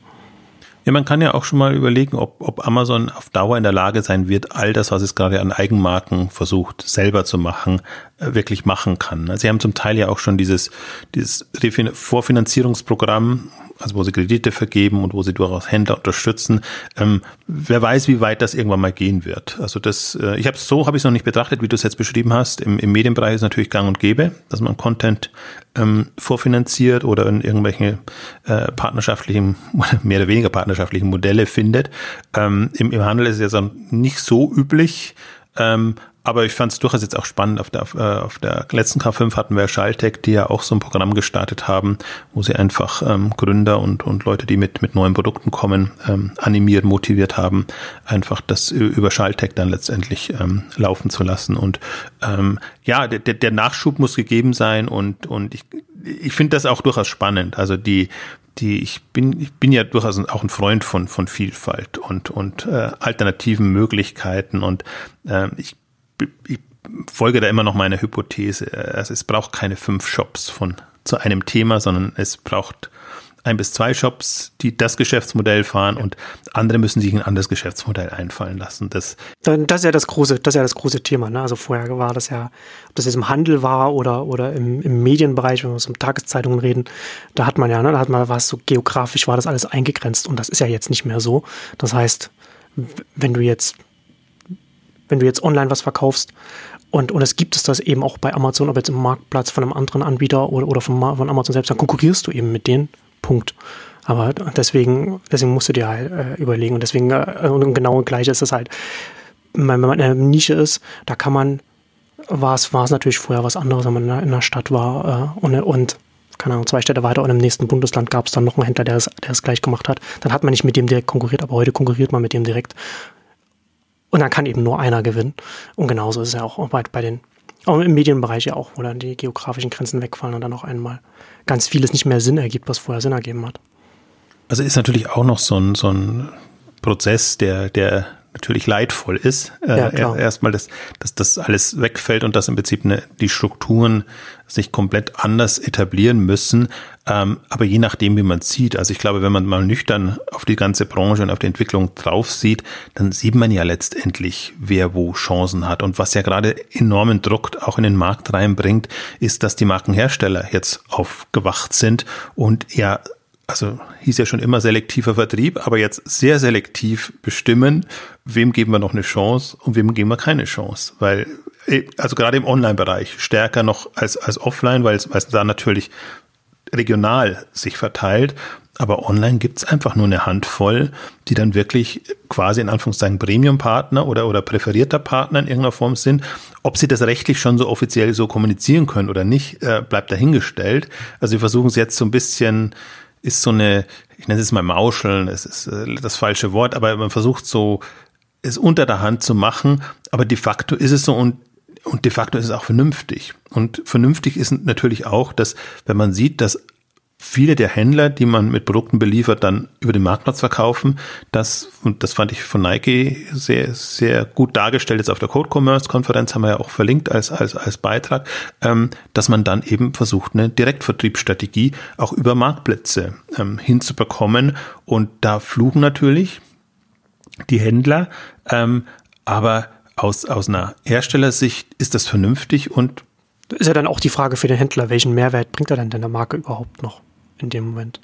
Ja, man kann ja auch schon mal überlegen, ob, ob Amazon auf Dauer in der Lage sein wird, all das, was es gerade an Eigenmarken versucht, selber zu machen, äh, wirklich machen kann. Sie haben zum Teil ja auch schon dieses, dieses Vorfinanzierungsprogramm also wo sie Kredite vergeben und wo sie durchaus Händler unterstützen. Ähm, wer weiß, wie weit das irgendwann mal gehen wird. Also das, äh, ich habe so habe ich es noch nicht betrachtet, wie du es jetzt beschrieben hast. Im, Im Medienbereich ist natürlich Gang und Gäbe, dass man Content ähm, vorfinanziert oder in irgendwelche äh, partnerschaftlichen, mehr oder weniger partnerschaftlichen Modelle findet. Ähm, im, Im Handel ist es ja nicht so üblich. Ähm, aber ich fand es durchaus jetzt auch spannend. Auf der, äh, auf der letzten K5 hatten wir Schaltec, die ja auch so ein Programm gestartet haben, wo sie einfach ähm, Gründer und, und Leute, die mit, mit neuen Produkten kommen, ähm, animiert, motiviert haben, einfach das über Schaltec dann letztendlich ähm, laufen zu lassen. Und ähm, ja, der, der Nachschub muss gegeben sein und, und ich, ich finde das auch durchaus spannend. Also die, die ich bin ich bin ja durchaus auch ein Freund von von Vielfalt und und äh, alternativen Möglichkeiten und äh, ich ich folge da immer noch meiner Hypothese. Also es braucht keine fünf Shops von zu einem Thema, sondern es braucht ein bis zwei Shops, die das Geschäftsmodell fahren und andere müssen sich ein anderes Geschäftsmodell einfallen lassen. Das, das ist ja das große, das ist ja das große Thema. Ne? Also vorher war das ja, ob das jetzt im Handel war oder, oder im, im Medienbereich, wenn wir um Tageszeitungen reden, da hat man ja, ne, da hat man was so geografisch war das alles eingegrenzt und das ist ja jetzt nicht mehr so. Das heißt, wenn du jetzt wenn du jetzt online was verkaufst. Und, und es gibt es das eben auch bei Amazon, ob jetzt im Marktplatz von einem anderen Anbieter oder, oder von, von Amazon selbst, dann konkurrierst du eben mit denen. Punkt. Aber deswegen, deswegen musst du dir halt äh, überlegen. Und deswegen, äh, und genau gleich ist es halt, wenn man in einer Nische ist, da kann man, war es, natürlich vorher was anderes, wenn man in einer Stadt war äh, und, und keine Ahnung, zwei Städte weiter und im nächsten Bundesland gab es dann noch einen Händler, der es, der es gleich gemacht hat. Dann hat man nicht mit dem direkt konkurriert, aber heute konkurriert man mit dem direkt. Und dann kann eben nur einer gewinnen. Und genauso ist es ja auch bei, bei den, auch im Medienbereich ja auch, wo dann die geografischen Grenzen wegfallen und dann auch einmal ganz vieles nicht mehr Sinn ergibt, was vorher Sinn ergeben hat. Also ist natürlich auch noch so ein, so ein Prozess, der, der natürlich leidvoll ist. Äh, ja, Erstmal, dass, dass das alles wegfällt und dass im Prinzip eine, die Strukturen sich komplett anders etablieren müssen. Ähm, aber je nachdem, wie man sieht, also ich glaube, wenn man mal nüchtern auf die ganze Branche und auf die Entwicklung drauf sieht, dann sieht man ja letztendlich, wer wo Chancen hat. Und was ja gerade enormen Druck auch in den Markt reinbringt, ist, dass die Markenhersteller jetzt aufgewacht sind und ja also hieß ja schon immer selektiver Vertrieb, aber jetzt sehr selektiv bestimmen, wem geben wir noch eine Chance und wem geben wir keine Chance. Weil, äh, also gerade im Online-Bereich stärker noch als, als offline, weil es, weil es da natürlich regional sich verteilt. Aber online gibt's einfach nur eine Handvoll, die dann wirklich quasi in Anführungszeichen Premium-Partner oder, oder präferierter Partner in irgendeiner Form sind. Ob sie das rechtlich schon so offiziell so kommunizieren können oder nicht, äh, bleibt dahingestellt. Also wir versuchen es jetzt so ein bisschen ist so eine, ich nenne es mal Mauscheln, es ist äh, das falsche Wort, aber man versucht so, es unter der Hand zu machen, aber de facto ist es so und und de facto ist es auch vernünftig. Und vernünftig ist natürlich auch, dass wenn man sieht, dass viele der Händler, die man mit Produkten beliefert, dann über den Marktplatz verkaufen. Das, und das fand ich von Nike sehr, sehr gut dargestellt. Jetzt auf der Code Commerce Konferenz haben wir ja auch verlinkt als, als, als Beitrag, ähm, dass man dann eben versucht, eine Direktvertriebsstrategie auch über Marktplätze ähm, hinzubekommen. Und da fluchen natürlich die Händler, ähm, aber aus, aus einer Herstellersicht ist das vernünftig und ist ja dann auch die Frage für den Händler, welchen Mehrwert bringt er denn der Marke überhaupt noch? in dem Moment.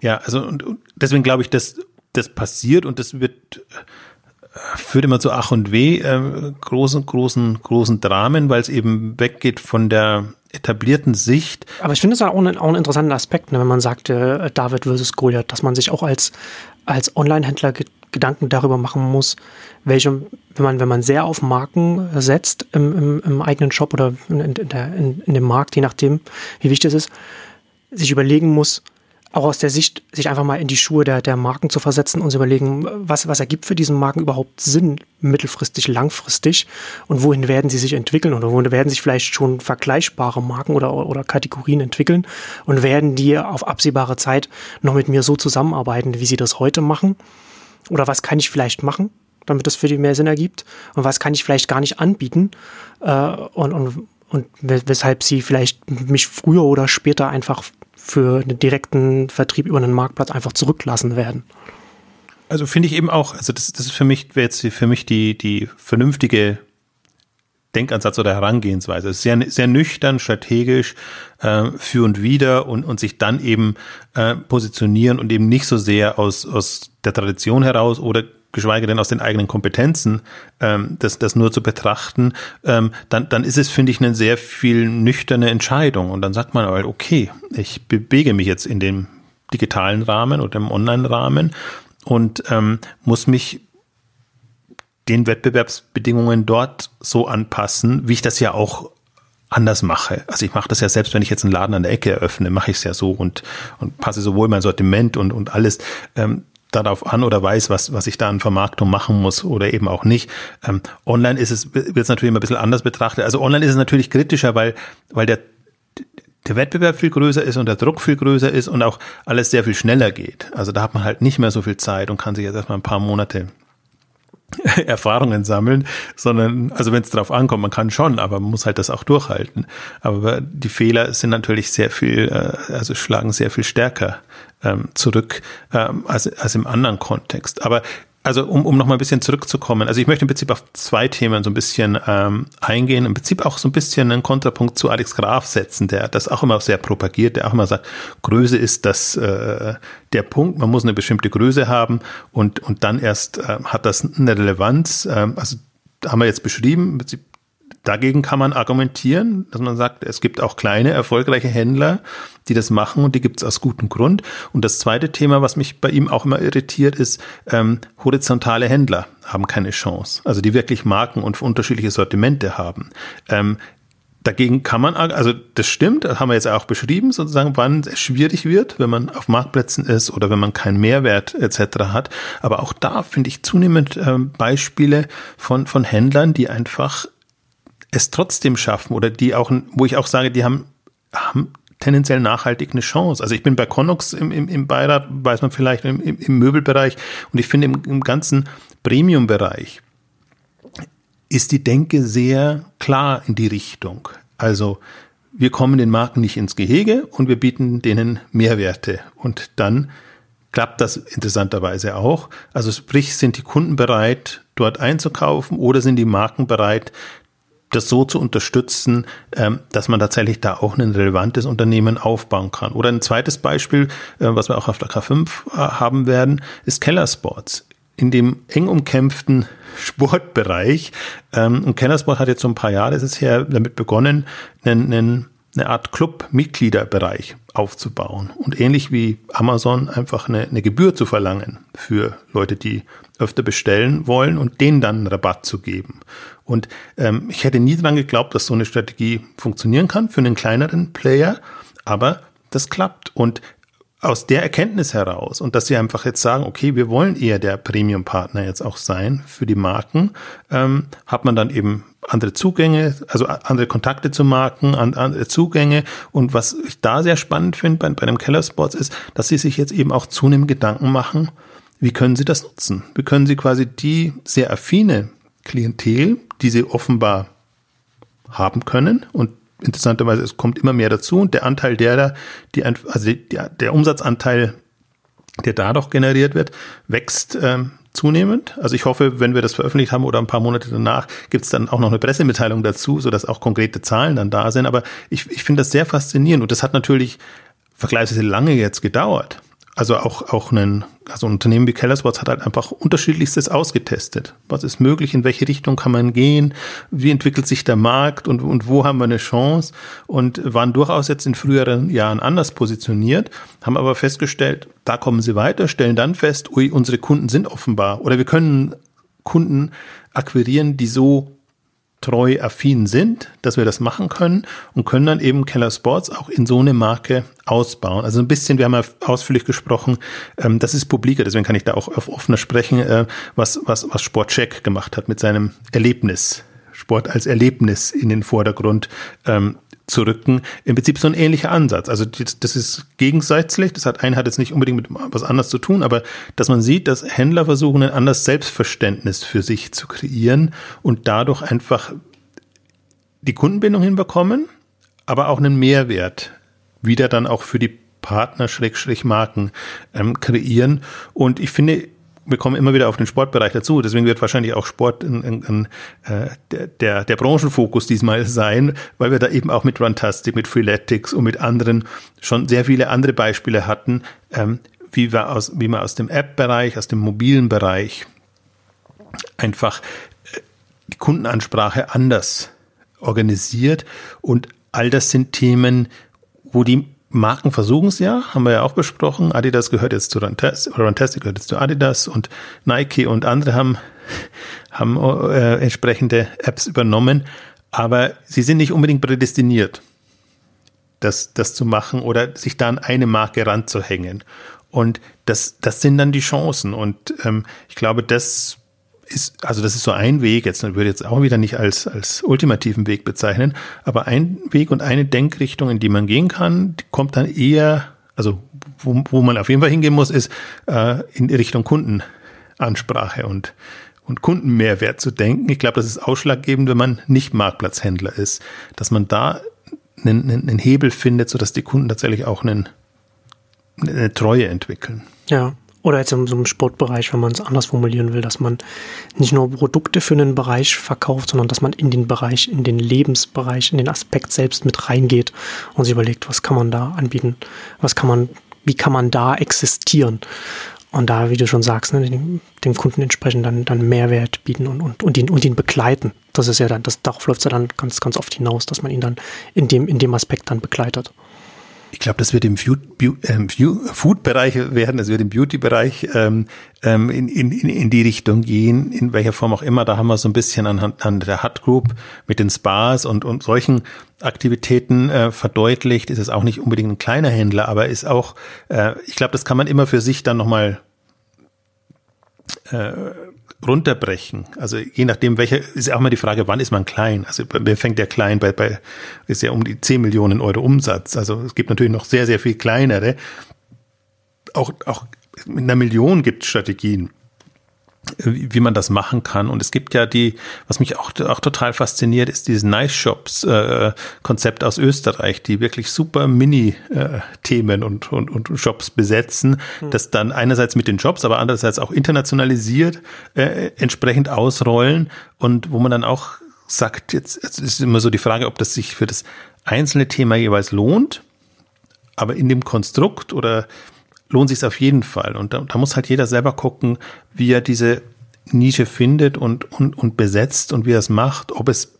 Ja, also und, und deswegen glaube ich, dass das passiert und das wird äh, führt immer zu Ach und Weh, äh, großen, großen, großen Dramen, weil es eben weggeht von der etablierten Sicht. Aber ich finde es auch, auch einen interessanten Aspekt, ne, wenn man sagt, äh, David versus Goliath, dass man sich auch als, als Online-Händler Gedanken darüber machen muss, welche, wenn man, wenn man sehr auf Marken setzt im, im, im eigenen Shop oder in, in, der, in, in dem Markt, je nachdem, wie wichtig es ist, sich überlegen muss, auch aus der Sicht, sich einfach mal in die Schuhe der, der Marken zu versetzen und zu überlegen, was, was ergibt für diesen Marken überhaupt Sinn, mittelfristig, langfristig und wohin werden sie sich entwickeln oder wohin werden sich vielleicht schon vergleichbare Marken oder, oder Kategorien entwickeln und werden die auf absehbare Zeit noch mit mir so zusammenarbeiten, wie sie das heute machen oder was kann ich vielleicht machen, damit das für die mehr Sinn ergibt und was kann ich vielleicht gar nicht anbieten äh, und, und und weshalb sie vielleicht mich früher oder später einfach für einen direkten Vertrieb über einen Marktplatz einfach zurücklassen werden. Also finde ich eben auch, also das, das ist für mich, jetzt für mich die, die vernünftige Denkansatz oder Herangehensweise. Sehr, sehr nüchtern, strategisch, äh, für und wieder und, und sich dann eben äh, positionieren und eben nicht so sehr aus, aus der Tradition heraus oder geschweige denn aus den eigenen Kompetenzen, ähm, das, das nur zu betrachten, ähm, dann, dann ist es, finde ich, eine sehr viel nüchterne Entscheidung. Und dann sagt man halt, okay, ich bewege mich jetzt in dem digitalen Rahmen oder im Online-Rahmen und ähm, muss mich den Wettbewerbsbedingungen dort so anpassen, wie ich das ja auch anders mache. Also ich mache das ja selbst, wenn ich jetzt einen Laden an der Ecke eröffne, mache ich es ja so und, und passe sowohl mein Sortiment und, und alles ähm, darauf an oder weiß, was, was ich da an Vermarktung machen muss oder eben auch nicht. Ähm, online ist es, wird es natürlich immer ein bisschen anders betrachtet. Also online ist es natürlich kritischer, weil, weil der, der Wettbewerb viel größer ist und der Druck viel größer ist und auch alles sehr viel schneller geht. Also da hat man halt nicht mehr so viel Zeit und kann sich jetzt erstmal ein paar Monate Erfahrungen sammeln, sondern, also wenn es drauf ankommt, man kann schon, aber man muss halt das auch durchhalten. Aber die Fehler sind natürlich sehr viel, äh, also schlagen sehr viel stärker ähm, zurück ähm, als, als im anderen Kontext. Aber also um, um noch mal ein bisschen zurückzukommen, also ich möchte im Prinzip auf zwei Themen so ein bisschen ähm, eingehen, im Prinzip auch so ein bisschen einen Kontrapunkt zu Alex Graf setzen, der das auch immer sehr propagiert, der auch immer sagt, Größe ist das äh, der Punkt, man muss eine bestimmte Größe haben und, und dann erst äh, hat das eine Relevanz. Äh, also haben wir jetzt beschrieben, im Prinzip Dagegen kann man argumentieren, dass man sagt, es gibt auch kleine, erfolgreiche Händler, die das machen und die gibt es aus gutem Grund. Und das zweite Thema, was mich bei ihm auch immer irritiert, ist, ähm, horizontale Händler haben keine Chance. Also die wirklich Marken und unterschiedliche Sortimente haben. Ähm, Dagegen kann man, also das stimmt, das haben wir jetzt auch beschrieben, sozusagen, wann es schwierig wird, wenn man auf Marktplätzen ist oder wenn man keinen Mehrwert etc. hat. Aber auch da finde ich zunehmend äh, Beispiele von, von Händlern, die einfach es trotzdem schaffen oder die auch, wo ich auch sage, die haben, haben tendenziell nachhaltig eine Chance. Also ich bin bei Connox im, im, im Beirat, weiß man vielleicht, im, im, Möbelbereich und ich finde im, im ganzen Premium-Bereich ist die Denke sehr klar in die Richtung. Also wir kommen den Marken nicht ins Gehege und wir bieten denen Mehrwerte und dann klappt das interessanterweise auch. Also sprich, sind die Kunden bereit, dort einzukaufen oder sind die Marken bereit, das so zu unterstützen, ähm, dass man tatsächlich da auch ein relevantes Unternehmen aufbauen kann. Oder ein zweites Beispiel, äh, was wir auch auf der K5 äh, haben werden, ist Keller Sports. In dem eng umkämpften Sportbereich, ähm, und Kennersport hat jetzt so ein paar Jahre, ist es her, damit begonnen, einen, einen, eine Art Club-Mitgliederbereich aufzubauen und ähnlich wie Amazon einfach eine, eine Gebühr zu verlangen für Leute, die öfter bestellen wollen und denen dann einen Rabatt zu geben. Und ähm, ich hätte nie dran geglaubt, dass so eine Strategie funktionieren kann für einen kleineren Player, aber das klappt. Und aus der Erkenntnis heraus und dass sie einfach jetzt sagen, okay, wir wollen eher der Premium-Partner jetzt auch sein für die Marken, ähm, hat man dann eben andere Zugänge, also andere Kontakte zu Marken, andere Zugänge. Und was ich da sehr spannend finde bei, bei dem Keller Sports ist, dass sie sich jetzt eben auch zunehmend Gedanken machen, wie können sie das nutzen? Wie können sie quasi die sehr affine Klientel, die sie offenbar haben können und interessanterweise, es kommt immer mehr dazu und der Anteil derer, die, also der, der Umsatzanteil, der dadurch generiert wird, wächst ähm, zunehmend. Also ich hoffe, wenn wir das veröffentlicht haben oder ein paar Monate danach, gibt es dann auch noch eine Pressemitteilung dazu, sodass auch konkrete Zahlen dann da sind. Aber ich, ich finde das sehr faszinierend und das hat natürlich vergleichsweise lange jetzt gedauert. Also auch, auch ein, also ein Unternehmen wie Kellersworth hat halt einfach unterschiedlichstes ausgetestet. Was ist möglich? In welche Richtung kann man gehen? Wie entwickelt sich der Markt? Und, und wo haben wir eine Chance? Und waren durchaus jetzt in früheren Jahren anders positioniert, haben aber festgestellt, da kommen sie weiter, stellen dann fest, ui, unsere Kunden sind offenbar oder wir können Kunden akquirieren, die so treu affin sind, dass wir das machen können und können dann eben Keller Sports auch in so eine Marke ausbauen. Also ein bisschen, wir haben ja ausführlich gesprochen, ähm, das ist publiker, deswegen kann ich da auch auf offener sprechen, äh, was, was, was Sportcheck gemacht hat mit seinem Erlebnis. Sport als Erlebnis in den Vordergrund ähm, zu rücken. Im Prinzip so ein ähnlicher Ansatz. Also das ist gegenseitig. Das hat ein hat jetzt nicht unbedingt mit was anderes zu tun, aber dass man sieht, dass Händler versuchen, ein anderes Selbstverständnis für sich zu kreieren und dadurch einfach die Kundenbindung hinbekommen, aber auch einen Mehrwert wieder dann auch für die Partner Schrägstrich Marken ähm, kreieren. Und ich finde, wir kommen immer wieder auf den Sportbereich dazu. Deswegen wird wahrscheinlich auch Sport ein, ein, ein, äh, der, der, der Branchenfokus diesmal sein, weil wir da eben auch mit Runtastic, mit Freeletics und mit anderen schon sehr viele andere Beispiele hatten, ähm, wie, wir aus, wie man aus dem App-Bereich, aus dem mobilen Bereich einfach äh, die Kundenansprache anders organisiert. Und all das sind Themen, wo die Marken versuchen es ja, haben wir ja auch besprochen. Adidas gehört jetzt zu Runtastic, Runtastic gehört jetzt zu Adidas und Nike und andere haben, haben äh, entsprechende Apps übernommen. Aber sie sind nicht unbedingt prädestiniert, das, das zu machen oder sich da an eine Marke ranzuhängen. Und das, das sind dann die Chancen. Und ähm, ich glaube, das ist, also das ist so ein Weg, jetzt würde ich jetzt auch wieder nicht als, als ultimativen Weg bezeichnen, aber ein Weg und eine Denkrichtung, in die man gehen kann, kommt dann eher, also wo, wo man auf jeden Fall hingehen muss, ist äh, in Richtung Kundenansprache und, und Kundenmehrwert zu denken. Ich glaube, das ist ausschlaggebend, wenn man nicht Marktplatzhändler ist, dass man da einen, einen Hebel findet, sodass die Kunden tatsächlich auch einen, eine Treue entwickeln. Ja, oder jetzt in so einem Sportbereich, wenn man es anders formulieren will, dass man nicht nur Produkte für einen Bereich verkauft, sondern dass man in den Bereich, in den Lebensbereich, in den Aspekt selbst mit reingeht und sich überlegt, was kann man da anbieten, was kann man, wie kann man da existieren. und da, wie du schon sagst, ne, dem, dem, Kunden entsprechend dann, dann Mehrwert bieten und, und, und, ihn, und ihn begleiten. Das ist ja dann, das, darauf läuft es ja dann ganz, ganz oft hinaus, dass man ihn dann in dem, in dem Aspekt dann begleitet. Ich glaube, das wird im ähm, Food-Bereich werden, das wird im Beauty-Bereich ähm, ähm, in, in, in die Richtung gehen, in welcher Form auch immer. Da haben wir so ein bisschen anhand an der Hut Group mit den Spas und, und solchen Aktivitäten äh, verdeutlicht. Ist es auch nicht unbedingt ein kleiner Händler, aber ist auch, äh, ich glaube, das kann man immer für sich dann nochmal äh, runterbrechen. Also je nachdem, welcher, ist ja auch mal die Frage, wann ist man klein? Also wer fängt ja klein bei, bei, ist ja um die 10 Millionen Euro Umsatz. Also es gibt natürlich noch sehr, sehr viel kleinere. Auch, auch mit einer Million gibt es Strategien wie man das machen kann. Und es gibt ja die, was mich auch, auch total fasziniert, ist dieses Nice Shops äh, Konzept aus Österreich, die wirklich super Mini-Themen äh, und, und, und Shops besetzen, mhm. das dann einerseits mit den Jobs, aber andererseits auch internationalisiert äh, entsprechend ausrollen und wo man dann auch sagt, jetzt, jetzt ist immer so die Frage, ob das sich für das einzelne Thema jeweils lohnt, aber in dem Konstrukt oder lohnt sich auf jeden Fall. Und da, da muss halt jeder selber gucken, wie er diese Nische findet und, und, und besetzt und wie er es macht, ob es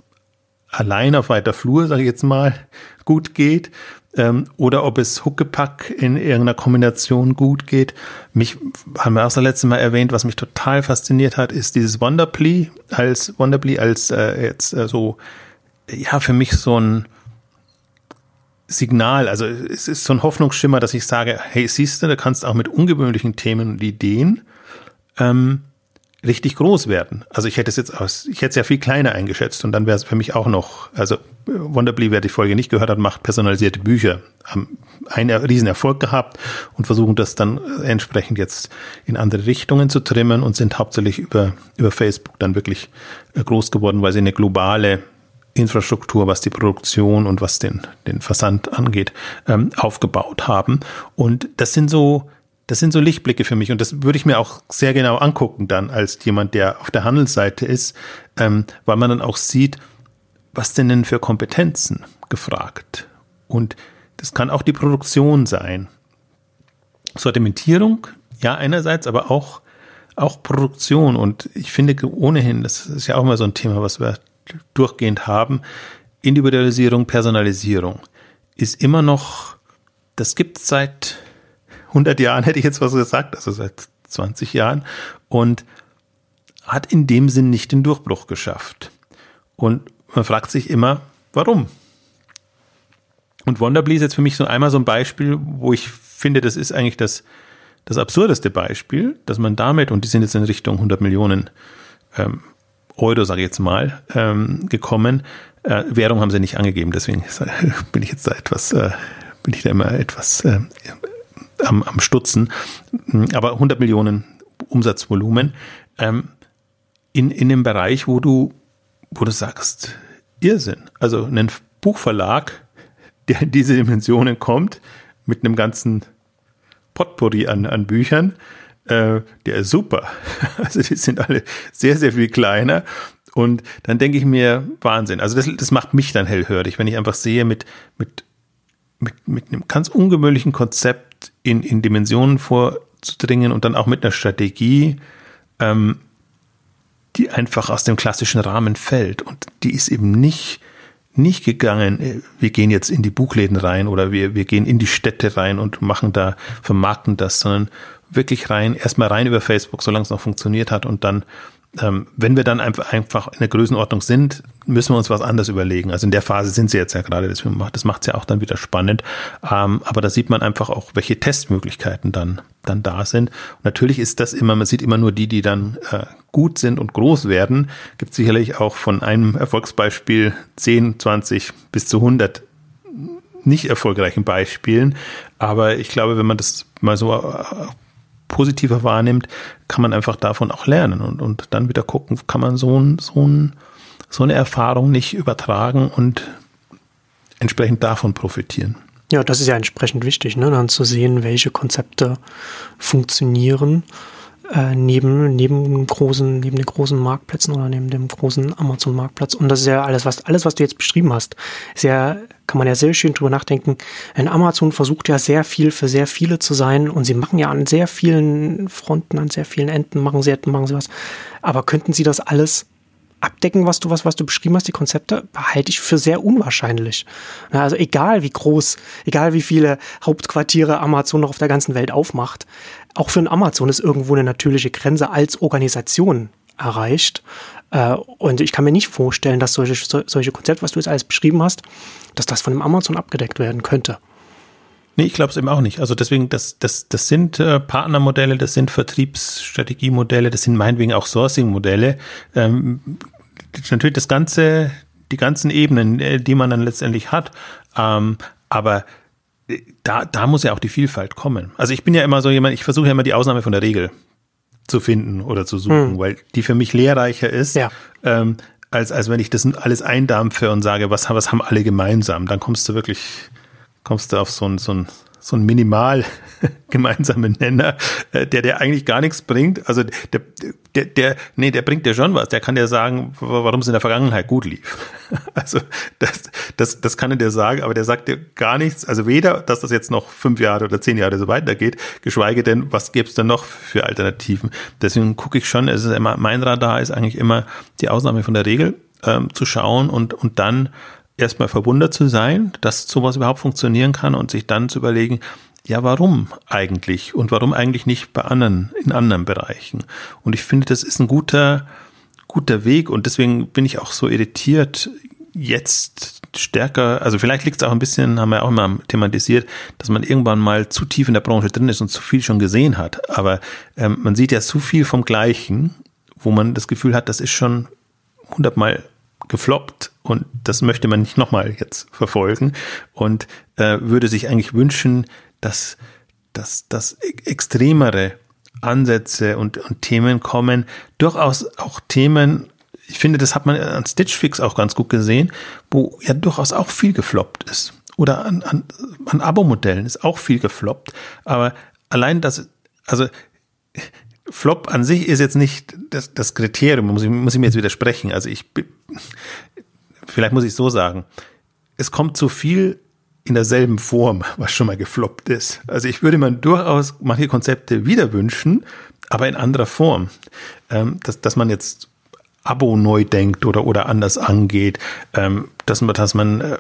allein auf weiter Flur, sage ich jetzt mal, gut geht ähm, oder ob es Huckepack in irgendeiner Kombination gut geht. Mich haben wir auch das letzte Mal erwähnt, was mich total fasziniert hat, ist dieses Wonderply als Wonderply als äh, jetzt äh, so ja für mich so ein Signal, also es ist so ein Hoffnungsschimmer, dass ich sage, hey, siehst du, du kannst auch mit ungewöhnlichen Themen und Ideen ähm, richtig groß werden. Also ich hätte es jetzt aus, ich hätte es ja viel kleiner eingeschätzt und dann wäre es für mich auch noch, also Wonderbly, wer die Folge nicht gehört hat, macht personalisierte Bücher, haben einen riesen Erfolg gehabt und versuchen das dann entsprechend jetzt in andere Richtungen zu trimmen und sind hauptsächlich über, über Facebook dann wirklich äh, groß geworden, weil sie eine globale Infrastruktur, was die Produktion und was den, den Versand angeht, ähm, aufgebaut haben. Und das sind so, das sind so Lichtblicke für mich und das würde ich mir auch sehr genau angucken dann als jemand, der auf der Handelsseite ist, ähm, weil man dann auch sieht, was denn denn für Kompetenzen gefragt. Und das kann auch die Produktion sein. Sortimentierung, ja einerseits, aber auch auch Produktion und ich finde ohnehin, das ist ja auch mal so ein Thema, was wir durchgehend haben, Individualisierung, Personalisierung, ist immer noch, das gibt es seit 100 Jahren, hätte ich jetzt was gesagt, also seit 20 Jahren und hat in dem Sinn nicht den Durchbruch geschafft. Und man fragt sich immer, warum? Und Wonderbly ist jetzt für mich so einmal so ein Beispiel, wo ich finde, das ist eigentlich das, das absurdeste Beispiel, dass man damit, und die sind jetzt in Richtung 100 Millionen ähm, Euro, sage ich jetzt mal, ähm, gekommen. Äh, Währung haben sie nicht angegeben, deswegen bin ich jetzt da etwas, äh, bin ich da immer etwas äh, am, am Stutzen. Aber 100 Millionen Umsatzvolumen ähm, in, in dem Bereich, wo du, wo du sagst, Irrsinn. Also ein Buchverlag, der in diese Dimensionen kommt, mit einem ganzen Potpourri an, an Büchern, äh, der ist super. Also die sind alle sehr, sehr viel kleiner. Und dann denke ich mir, Wahnsinn. Also das, das macht mich dann hellhörig, wenn ich einfach sehe, mit, mit, mit, mit einem ganz ungewöhnlichen Konzept in, in Dimensionen vorzudringen und dann auch mit einer Strategie, ähm, die einfach aus dem klassischen Rahmen fällt. Und die ist eben nicht, nicht gegangen, äh, wir gehen jetzt in die Buchläden rein oder wir, wir gehen in die Städte rein und machen da, vermarkten das, sondern wirklich rein, erstmal rein über Facebook, solange es noch funktioniert hat und dann ähm, wenn wir dann einfach, einfach in der Größenordnung sind, müssen wir uns was anderes überlegen. Also in der Phase sind sie jetzt ja gerade, das macht es ja auch dann wieder spannend. Ähm, aber da sieht man einfach auch, welche Testmöglichkeiten dann, dann da sind. Und natürlich ist das immer, man sieht immer nur die, die dann äh, gut sind und groß werden. Gibt sicherlich auch von einem Erfolgsbeispiel 10, 20 bis zu 100 nicht erfolgreichen Beispielen. Aber ich glaube, wenn man das mal so äh, positiver wahrnimmt, kann man einfach davon auch lernen und, und dann wieder gucken, kann man so, ein, so, ein, so eine Erfahrung nicht übertragen und entsprechend davon profitieren. Ja, das ist ja entsprechend wichtig, ne? dann zu sehen, welche Konzepte funktionieren äh, neben, neben großen, neben den großen Marktplätzen oder neben dem großen Amazon-Marktplatz. Und das ist ja alles, was, alles, was du jetzt beschrieben hast, ist kann man ja sehr schön drüber nachdenken. Ein Amazon versucht ja sehr viel für sehr viele zu sein und sie machen ja an sehr vielen Fronten, an sehr vielen Enden, machen sie, machen sie was. Aber könnten sie das alles abdecken, was du, was, was du beschrieben hast, die Konzepte, halte ich für sehr unwahrscheinlich. Also egal wie groß, egal wie viele Hauptquartiere Amazon noch auf der ganzen Welt aufmacht, auch für ein Amazon ist irgendwo eine natürliche Grenze als Organisation erreicht. Äh, und ich kann mir nicht vorstellen, dass solche, solche Konzepte, was du jetzt alles beschrieben hast, dass das von einem Amazon abgedeckt werden könnte. Nee, ich glaube es eben auch nicht. Also deswegen, das, das, das sind äh, Partnermodelle, das sind Vertriebsstrategiemodelle, das sind meinetwegen auch Sourcing-Modelle. Ähm, natürlich das ganze, die ganzen Ebenen, äh, die man dann letztendlich hat. Ähm, aber äh, da, da muss ja auch die Vielfalt kommen. Also ich bin ja immer so jemand, ich versuche ja immer die Ausnahme von der Regel zu finden oder zu suchen, hm. weil die für mich lehrreicher ist, ja. ähm, als, als wenn ich das alles eindampfe und sage, was, was haben alle gemeinsam. Dann kommst du wirklich kommst du auf so ein, so ein, so ein minimal gemeinsamen Nenner, äh, der der eigentlich gar nichts bringt. Also der, der, der, nee, der bringt dir schon was. Der kann dir sagen, warum es in der Vergangenheit gut lief. Also das, das, das kann er dir sagen, aber der sagt dir gar nichts. Also weder, dass das jetzt noch fünf Jahre oder zehn Jahre so weitergeht, geschweige denn, was gäbe es denn noch für Alternativen. Deswegen gucke ich schon, es ist immer, mein Radar ist eigentlich immer die Ausnahme von der Regel ähm, zu schauen und, und dann erstmal verwundert zu sein, dass sowas überhaupt funktionieren kann und sich dann zu überlegen, ja, warum eigentlich und warum eigentlich nicht bei anderen, in anderen Bereichen? Und ich finde, das ist ein guter, guter Weg und deswegen bin ich auch so irritiert, jetzt stärker, also vielleicht liegt es auch ein bisschen, haben wir auch immer thematisiert, dass man irgendwann mal zu tief in der Branche drin ist und zu viel schon gesehen hat. Aber ähm, man sieht ja zu viel vom Gleichen, wo man das Gefühl hat, das ist schon hundertmal gefloppt und das möchte man nicht nochmal jetzt verfolgen und äh, würde sich eigentlich wünschen, dass, dass, dass extremere Ansätze und, und Themen kommen, durchaus auch Themen, ich finde, das hat man an Stitch Fix auch ganz gut gesehen, wo ja durchaus auch viel gefloppt ist. Oder an, an, an Abo-Modellen ist auch viel gefloppt. Aber allein das, also Flop an sich ist jetzt nicht das, das Kriterium, muss ich, muss ich mir jetzt widersprechen. Also ich, vielleicht muss ich so sagen, es kommt zu viel in derselben Form, was schon mal gefloppt ist. Also ich würde mir durchaus manche Konzepte wieder wünschen, aber in anderer Form. Ähm, dass, dass man jetzt Abo neu denkt oder, oder anders angeht, ähm, dass man, dass man, äh,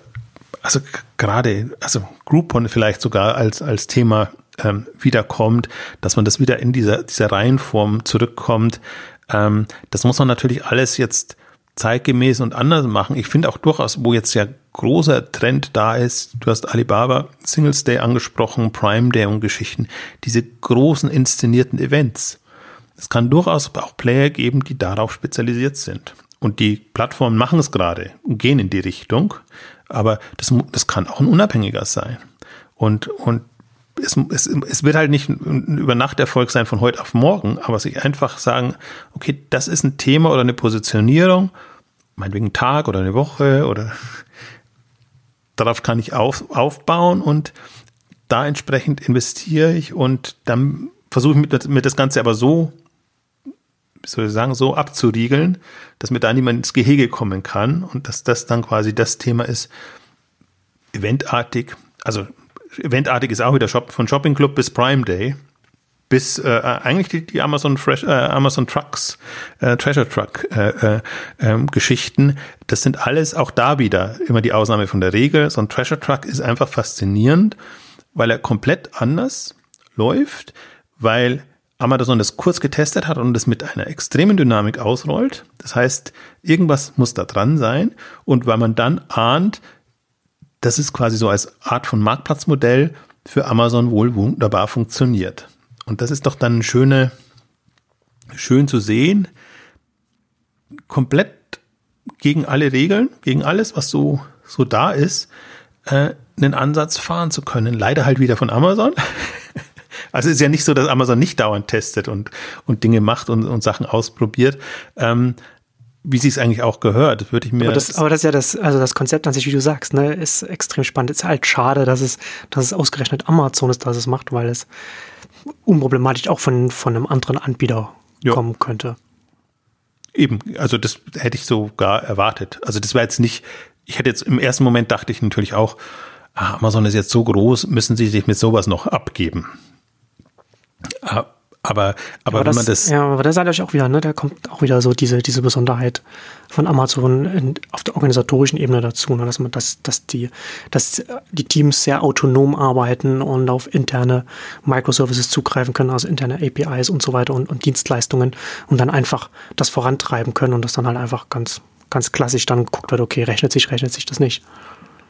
also gerade, also Groupon vielleicht sogar als, als Thema ähm, wiederkommt, dass man das wieder in dieser, dieser Reihenform zurückkommt. Ähm, das muss man natürlich alles jetzt zeitgemäß und anders machen. Ich finde auch durchaus, wo jetzt ja großer Trend da ist, du hast Alibaba Singles Day angesprochen, Prime Day und Geschichten, diese großen inszenierten Events. Es kann durchaus auch Player geben, die darauf spezialisiert sind. Und die Plattformen machen es gerade und gehen in die Richtung. Aber das, das kann auch ein Unabhängiger sein. Und, und es, es, es wird halt nicht ein über Nacht Erfolg sein von heute auf morgen, aber sich einfach sagen, okay, das ist ein Thema oder eine Positionierung, meinetwegen Tag oder eine Woche oder darauf kann ich auf, aufbauen und da entsprechend investiere ich und dann versuche ich mir mit das Ganze aber so, wie soll ich sagen, so abzuriegeln, dass mir da niemand ins Gehege kommen kann und dass das dann quasi das Thema ist, eventartig, also eventartig ist auch wieder Shop, von Shopping Club bis Prime Day bis äh, eigentlich die, die Amazon Fresh, äh, Amazon Trucks, äh, Treasure Truck äh, äh, ähm, Geschichten, das sind alles auch da wieder immer die Ausnahme von der Regel. So ein Treasure Truck ist einfach faszinierend, weil er komplett anders läuft, weil Amazon das kurz getestet hat und das mit einer extremen Dynamik ausrollt. Das heißt, irgendwas muss da dran sein und weil man dann ahnt, das ist quasi so als Art von Marktplatzmodell für Amazon wohl wunderbar funktioniert. Und das ist doch dann schöne, schön zu sehen, komplett gegen alle Regeln, gegen alles, was so, so da ist, äh, einen Ansatz fahren zu können. Leider halt wieder von Amazon. Also ist ja nicht so, dass Amazon nicht dauernd testet und, und Dinge macht und, und Sachen ausprobiert. Ähm, wie sie es eigentlich auch gehört, würde ich mir. Aber das, aber das ist ja das, also das Konzept an sich, wie du sagst, ne, ist extrem spannend. Es ist halt schade, dass es, dass es ausgerechnet Amazon ist, dass es macht, weil es unproblematisch auch von, von einem anderen Anbieter ja. kommen könnte. Eben, also das hätte ich sogar erwartet. Also das war jetzt nicht, ich hätte jetzt im ersten Moment dachte ich natürlich auch, ah, Amazon ist jetzt so groß, müssen sie sich mit sowas noch abgeben. Ah, aber, aber, aber wenn das, man das. Ja, aber da seid euch auch wieder, ne? Da kommt auch wieder so diese, diese Besonderheit von Amazon in, auf der organisatorischen Ebene dazu, ne? dass man, dass, dass die, dass die Teams sehr autonom arbeiten und auf interne Microservices zugreifen können, also interne APIs und so weiter und, und Dienstleistungen und dann einfach das vorantreiben können und das dann halt einfach ganz, ganz klassisch dann geguckt wird, okay, rechnet sich, rechnet sich das nicht.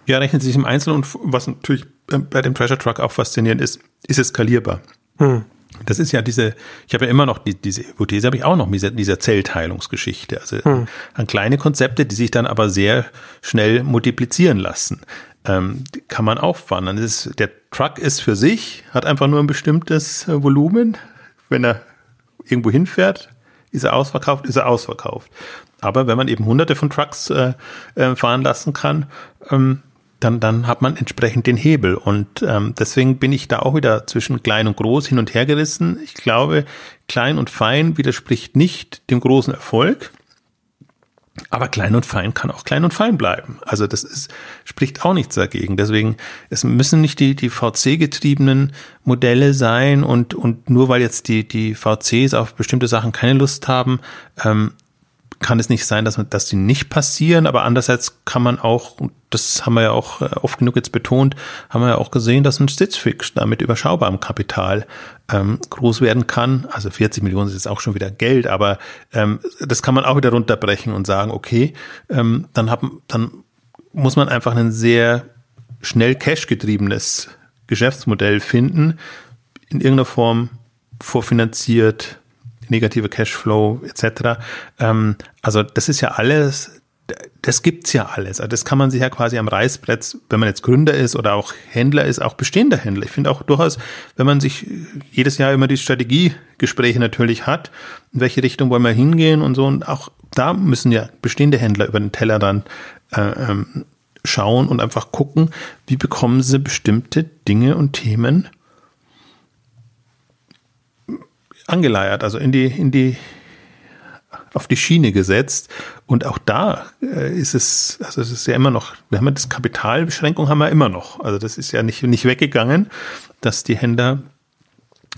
Ja, rechnet sich im Einzelnen und was natürlich bei dem Treasure Truck auch faszinierend ist, ist es skalierbar. Hm. Das ist ja diese, ich habe ja immer noch die, diese Hypothese, habe ich auch noch, diese, dieser Zellteilungsgeschichte. Also hm. an kleine Konzepte, die sich dann aber sehr schnell multiplizieren lassen. Ähm, kann man auffahren. Dann ist, der Truck ist für sich, hat einfach nur ein bestimmtes äh, Volumen. Wenn er irgendwo hinfährt, ist er ausverkauft, ist er ausverkauft. Aber wenn man eben hunderte von Trucks äh, äh, fahren lassen kann, ähm, dann, dann hat man entsprechend den Hebel. Und ähm, deswegen bin ich da auch wieder zwischen klein und groß hin und her gerissen. Ich glaube, klein und fein widerspricht nicht dem großen Erfolg. Aber klein und fein kann auch klein und fein bleiben. Also das ist, spricht auch nichts dagegen. Deswegen, es müssen nicht die, die VC-getriebenen Modelle sein und, und nur weil jetzt die, die VCs auf bestimmte Sachen keine Lust haben, ähm, kann es nicht sein, dass, dass die nicht passieren, aber andererseits kann man auch, das haben wir ja auch äh, oft genug jetzt betont, haben wir ja auch gesehen, dass ein Stitchfix da mit überschaubarem Kapital ähm, groß werden kann. Also 40 Millionen ist jetzt auch schon wieder Geld, aber ähm, das kann man auch wieder runterbrechen und sagen, okay, ähm, dann, haben, dann muss man einfach ein sehr schnell cash-getriebenes Geschäftsmodell finden, in irgendeiner Form vorfinanziert, negative Cashflow etc. Ähm, also das ist ja alles, das gibt's ja alles. Also das kann man sich ja quasi am Reißbrett, wenn man jetzt Gründer ist oder auch Händler ist, auch bestehender Händler. Ich finde auch durchaus, wenn man sich jedes Jahr immer die Strategiegespräche natürlich hat, in welche Richtung wollen wir hingehen und so, und auch da müssen ja bestehende Händler über den Teller dann äh, ähm, schauen und einfach gucken, wie bekommen sie bestimmte Dinge und Themen angeleiert, also in die, in die, auf die Schiene gesetzt. Und auch da äh, ist es, also es ist ja immer noch, wir haben ja das Kapitalbeschränkung haben wir immer noch. Also das ist ja nicht, nicht weggegangen, dass die Händler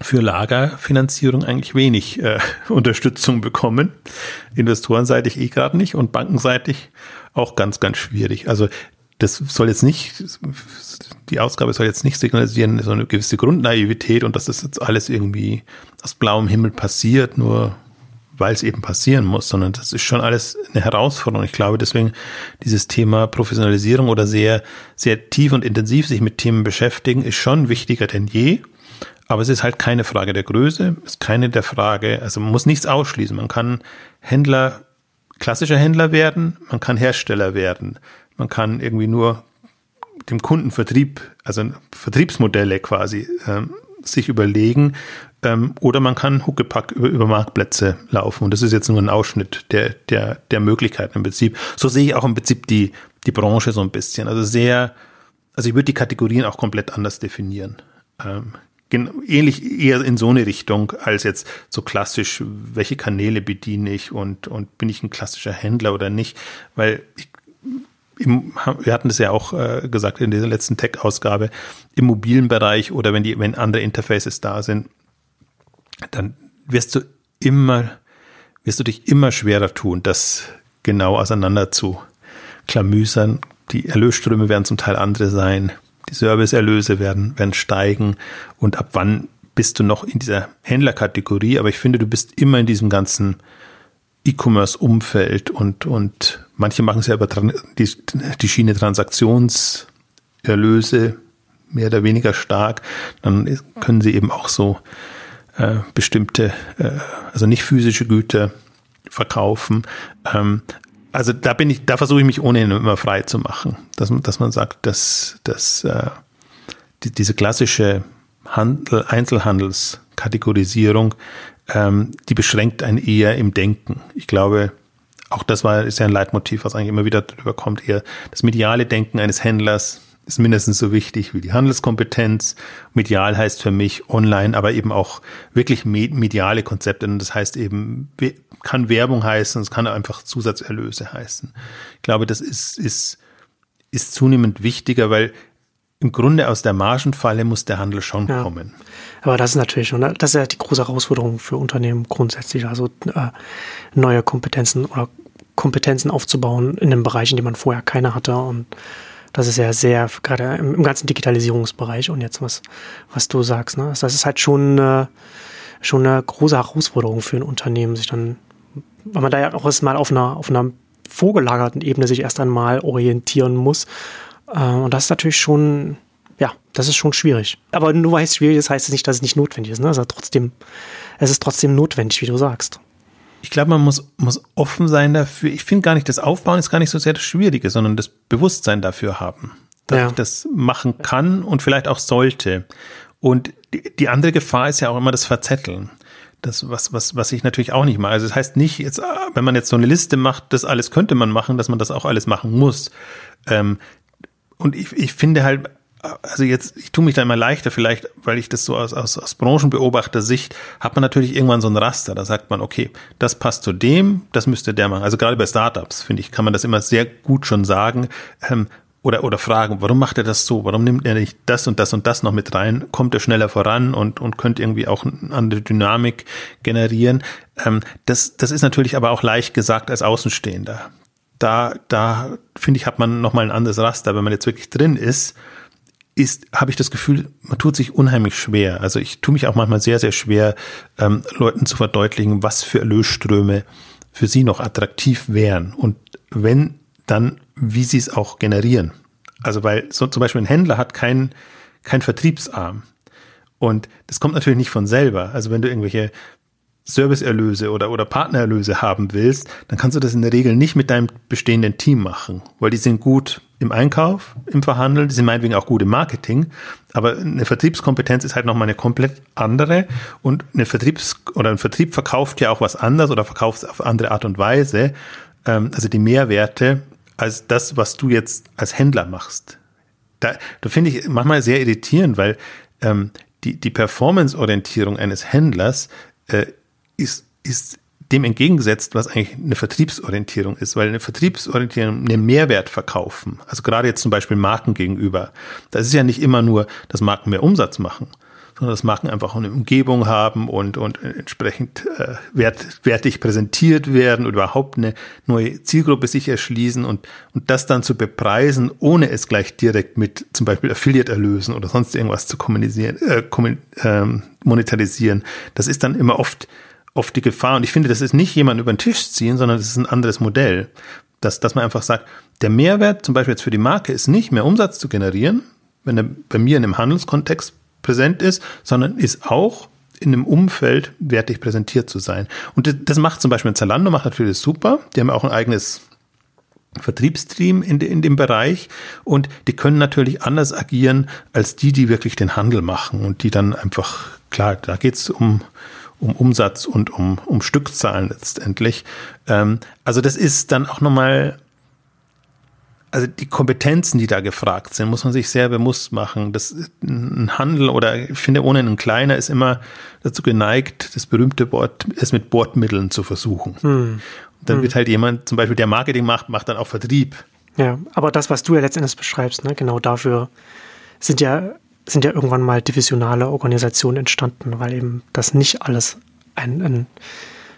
für Lagerfinanzierung eigentlich wenig äh, Unterstützung bekommen. Investorenseitig eh gerade nicht und bankenseitig auch ganz, ganz schwierig. Also das soll jetzt nicht, die Ausgabe soll jetzt nicht signalisieren, so eine gewisse Grundnaivität und dass das jetzt alles irgendwie aus blauem Himmel passiert, nur weil es eben passieren muss, sondern das ist schon alles eine Herausforderung. Ich glaube, deswegen dieses Thema Professionalisierung oder sehr, sehr tief und intensiv sich mit Themen beschäftigen, ist schon wichtiger denn je. Aber es ist halt keine Frage der Größe, ist keine der Frage, also man muss nichts ausschließen. Man kann Händler, klassischer Händler werden, man kann Hersteller werden. Man kann irgendwie nur dem Kundenvertrieb, also Vertriebsmodelle quasi ähm, sich überlegen. Ähm, oder man kann Huckepack über, über Marktplätze laufen. Und das ist jetzt nur ein Ausschnitt der, der, der Möglichkeiten im Prinzip. So sehe ich auch im Prinzip die, die Branche so ein bisschen. Also sehr, also ich würde die Kategorien auch komplett anders definieren. Ähm, ähnlich eher in so eine Richtung als jetzt so klassisch, welche Kanäle bediene ich und, und bin ich ein klassischer Händler oder nicht, weil ich im, wir hatten das ja auch äh, gesagt in dieser letzten Tech-Ausgabe, im mobilen Bereich oder wenn die, wenn andere Interfaces da sind, dann wirst du immer, wirst du dich immer schwerer tun, das genau auseinander zu klamüsern. Die Erlösströme werden zum Teil andere sein. Die Serviceerlöse werden, werden steigen. Und ab wann bist du noch in dieser Händlerkategorie? Aber ich finde, du bist immer in diesem ganzen E-Commerce-Umfeld und, und manche machen es ja über die, die Schiene Transaktionserlöse mehr oder weniger stark. Dann können sie eben auch so äh, bestimmte, äh, also nicht physische Güter verkaufen. Ähm, also da bin ich, da versuche ich mich ohnehin immer frei zu machen, dass, dass man sagt, dass, dass äh, die, diese klassische Handel, Einzelhandelskategorisierung ähm, die beschränkt einen eher im Denken. Ich glaube, auch das war, ist ja ein Leitmotiv, was eigentlich immer wieder drüber kommt, eher das mediale Denken eines Händlers ist mindestens so wichtig wie die Handelskompetenz. Medial heißt für mich online, aber eben auch wirklich mediale Konzepte. Und das heißt eben, kann Werbung heißen, es kann einfach Zusatzerlöse heißen. Ich glaube, das ist, ist, ist zunehmend wichtiger, weil im Grunde aus der Margenfalle muss der Handel schon ja. kommen. Aber das ist natürlich schon, das ist ja die große Herausforderung für Unternehmen grundsätzlich, also äh, neue Kompetenzen oder Kompetenzen aufzubauen in einem Bereich, in dem man vorher keine hatte. Und das ist ja sehr, gerade im, im ganzen Digitalisierungsbereich und jetzt was, was du sagst, ne? Das ist halt schon, äh, schon eine große Herausforderung für ein Unternehmen, sich dann, weil man da ja auch erstmal auf einer, auf einer vorgelagerten Ebene sich erst einmal orientieren muss. Äh, und das ist natürlich schon, ja, das ist schon schwierig. Aber nur weil es schwierig ist, heißt es nicht, dass es nicht notwendig ist. Ne? Also trotzdem, es ist trotzdem notwendig, wie du sagst ich glaube, man muss, muss offen sein dafür. Ich finde gar nicht, das Aufbauen ist gar nicht so sehr das Schwierige, sondern das Bewusstsein dafür haben, dass ja. ich das machen kann und vielleicht auch sollte. Und die, die andere Gefahr ist ja auch immer das Verzetteln. Das, was, was, was ich natürlich auch nicht mache. Also das heißt nicht, jetzt, wenn man jetzt so eine Liste macht, das alles könnte man machen, dass man das auch alles machen muss. Ähm, und ich, ich finde halt, also jetzt, ich tue mich da immer leichter, vielleicht, weil ich das so aus, aus, aus Branchenbeobachter-Sicht, hat man natürlich irgendwann so ein Raster. Da sagt man, okay, das passt zu dem, das müsste der machen. Also gerade bei Startups, finde ich, kann man das immer sehr gut schon sagen. Ähm, oder, oder fragen, warum macht er das so? Warum nimmt er nicht das und das und das noch mit rein? Kommt er schneller voran und, und könnte irgendwie auch eine andere Dynamik generieren? Ähm, das, das ist natürlich aber auch leicht gesagt als Außenstehender. Da, da finde ich, hat man nochmal ein anderes Raster. Wenn man jetzt wirklich drin ist, ist, habe ich das Gefühl, man tut sich unheimlich schwer. Also ich tue mich auch manchmal sehr, sehr schwer, ähm, Leuten zu verdeutlichen, was für Erlösströme für sie noch attraktiv wären. Und wenn, dann, wie sie es auch generieren. Also weil so zum Beispiel ein Händler hat keinen kein Vertriebsarm. Und das kommt natürlich nicht von selber. Also wenn du irgendwelche Serviceerlöse oder, oder Partnererlöse haben willst, dann kannst du das in der Regel nicht mit deinem bestehenden Team machen, weil die sind gut im Einkauf, im Verhandeln, die sind meinetwegen auch gut im Marketing, aber eine Vertriebskompetenz ist halt nochmal eine komplett andere. Und eine Vertriebs- oder ein Vertrieb verkauft ja auch was anderes oder verkauft es auf andere Art und Weise, ähm, also die Mehrwerte, als das, was du jetzt als Händler machst. Da, da finde ich manchmal sehr irritierend, weil ähm, die, die Performance-Orientierung eines Händlers äh, ist, ist dem entgegengesetzt, was eigentlich eine Vertriebsorientierung ist, weil eine Vertriebsorientierung einen Mehrwert verkaufen, also gerade jetzt zum Beispiel Marken gegenüber, das ist ja nicht immer nur, dass Marken mehr Umsatz machen, sondern dass Marken einfach eine Umgebung haben und, und entsprechend äh, wert, wertig präsentiert werden oder überhaupt eine neue Zielgruppe sich erschließen und, und das dann zu bepreisen, ohne es gleich direkt mit zum Beispiel Affiliate-Erlösen oder sonst irgendwas zu kommunizieren, äh, kommun, ähm, monetarisieren. Das ist dann immer oft oft die Gefahr, und ich finde, das ist nicht jemand über den Tisch ziehen, sondern das ist ein anderes Modell. Dass, dass man einfach sagt, der Mehrwert zum Beispiel jetzt für die Marke ist nicht mehr Umsatz zu generieren, wenn er bei mir in einem Handelskontext präsent ist, sondern ist auch in einem Umfeld wertig präsentiert zu sein. Und das macht zum Beispiel Zalando, macht natürlich super. Die haben auch ein eigenes Vertriebsteam in, in dem Bereich und die können natürlich anders agieren als die, die wirklich den Handel machen und die dann einfach, klar, da geht's um um Umsatz und um, um Stückzahlen letztendlich. Ähm, also das ist dann auch nochmal, also die Kompetenzen, die da gefragt sind, muss man sich sehr bewusst machen. Das ein Handel oder ich finde ohne einen kleiner ist immer dazu geneigt, das berühmte Wort, es mit Bordmitteln zu versuchen. Hm. Dann hm. wird halt jemand, zum Beispiel der Marketing macht, macht dann auch Vertrieb. Ja, aber das, was du ja letztendlich beschreibst, ne, genau dafür sind ja sind ja irgendwann mal divisionale Organisationen entstanden, weil eben das nicht alles ein, ein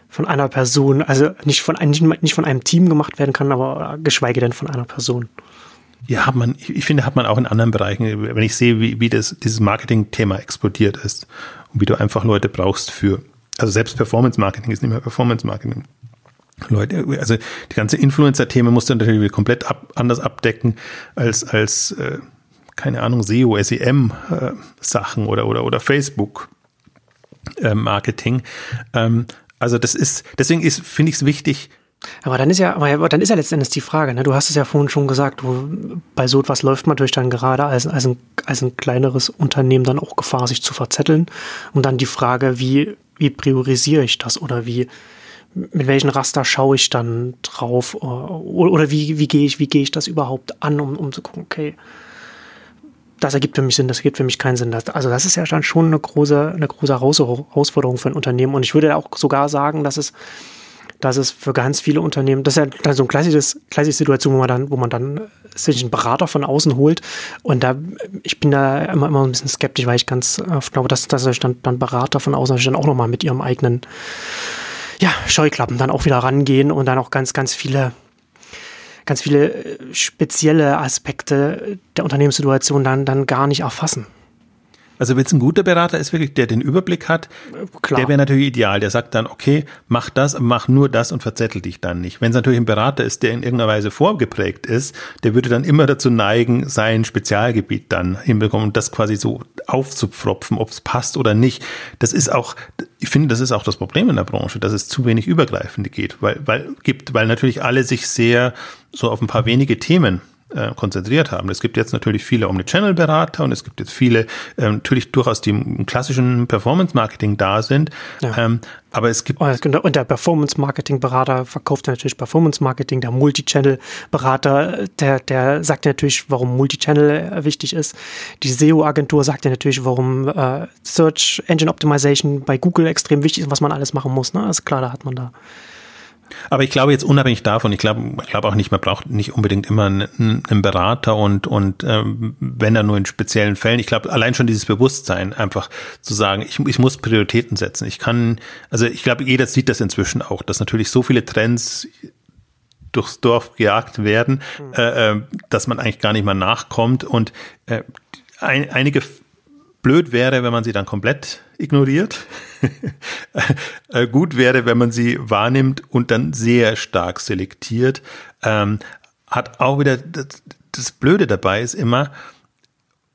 von einer Person, also nicht von, nicht, nicht von einem Team gemacht werden kann, aber geschweige denn von einer Person. Ja, hat man, ich finde, hat man auch in anderen Bereichen, wenn ich sehe, wie, wie das, dieses Marketing-Thema explodiert ist und wie du einfach Leute brauchst für, also selbst Performance-Marketing ist nicht mehr Performance-Marketing. Leute, also die ganze Influencer-Themen musst du natürlich komplett ab, anders abdecken als, als äh, keine Ahnung, SEO, SEM äh, Sachen oder, oder, oder Facebook äh, Marketing. Ähm, also das ist, deswegen ist, finde ich es wichtig, aber dann ist ja, aber dann ist ja letztendlich die Frage, ne? Du hast es ja vorhin schon gesagt, du, bei so etwas läuft man natürlich dann gerade als, als, ein, als ein kleineres Unternehmen dann auch Gefahr, sich zu verzetteln. Und dann die Frage, wie, wie priorisiere ich das oder wie, mit welchen Raster schaue ich dann drauf oder, oder wie, wie gehe ich, wie gehe ich das überhaupt an, um, um zu gucken, okay, das ergibt für mich Sinn, das ergibt für mich keinen Sinn. Das, also das ist ja dann schon eine große, eine große Herausforderung für ein Unternehmen. Und ich würde auch sogar sagen, dass es, dass es für ganz viele Unternehmen, das ist ja dann so eine klassisches, klassische Situation, wo man dann, wo man dann sich einen Berater von außen holt. Und da, ich bin da immer, immer ein bisschen skeptisch, weil ich ganz oft glaube, dass, dass dann, dann Berater von außen dann auch nochmal mit ihrem eigenen, ja, Scheuklappen dann auch wieder rangehen und dann auch ganz, ganz viele ganz viele äh, spezielle Aspekte der Unternehmenssituation dann, dann gar nicht erfassen. Also wenn es ein guter Berater ist, wirklich, der den Überblick hat, Klar. der wäre natürlich ideal. Der sagt dann, okay, mach das, mach nur das und verzettel dich dann nicht. Wenn es natürlich ein Berater ist, der in irgendeiner Weise vorgeprägt ist, der würde dann immer dazu neigen, sein Spezialgebiet dann hinbekommen und das quasi so aufzupfropfen, ob es passt oder nicht. Das ist auch, ich finde, das ist auch das Problem in der Branche, dass es zu wenig übergreifende geht, weil, weil gibt, weil natürlich alle sich sehr so auf ein paar wenige Themen äh, konzentriert haben. Es gibt jetzt natürlich viele Omnichannel-Berater und es gibt jetzt viele äh, natürlich durchaus, die im klassischen Performance-Marketing da sind. Ja. Ähm, aber es gibt. Und der Performance-Marketing-Berater verkauft natürlich Performance-Marketing. Der Multichannel-Berater, der, der sagt natürlich, warum Multichannel wichtig ist. Die SEO-Agentur sagt ja natürlich, warum äh, Search Engine Optimization bei Google extrem wichtig ist, was man alles machen muss. Ne? ist klar, da hat man da aber ich glaube jetzt unabhängig davon, ich glaube, ich glaube auch nicht, man braucht nicht unbedingt immer einen, einen Berater und und ähm, wenn er nur in speziellen Fällen. Ich glaube, allein schon dieses Bewusstsein, einfach zu sagen, ich, ich muss Prioritäten setzen. Ich kann, also ich glaube, jeder sieht das inzwischen auch, dass natürlich so viele Trends durchs Dorf gejagt werden, mhm. äh, dass man eigentlich gar nicht mehr nachkommt und äh, ein, einige blöd wäre, wenn man sie dann komplett ignoriert. Äh, gut wäre, wenn man sie wahrnimmt und dann sehr stark selektiert. Ähm, hat auch wieder das, das Blöde dabei ist immer,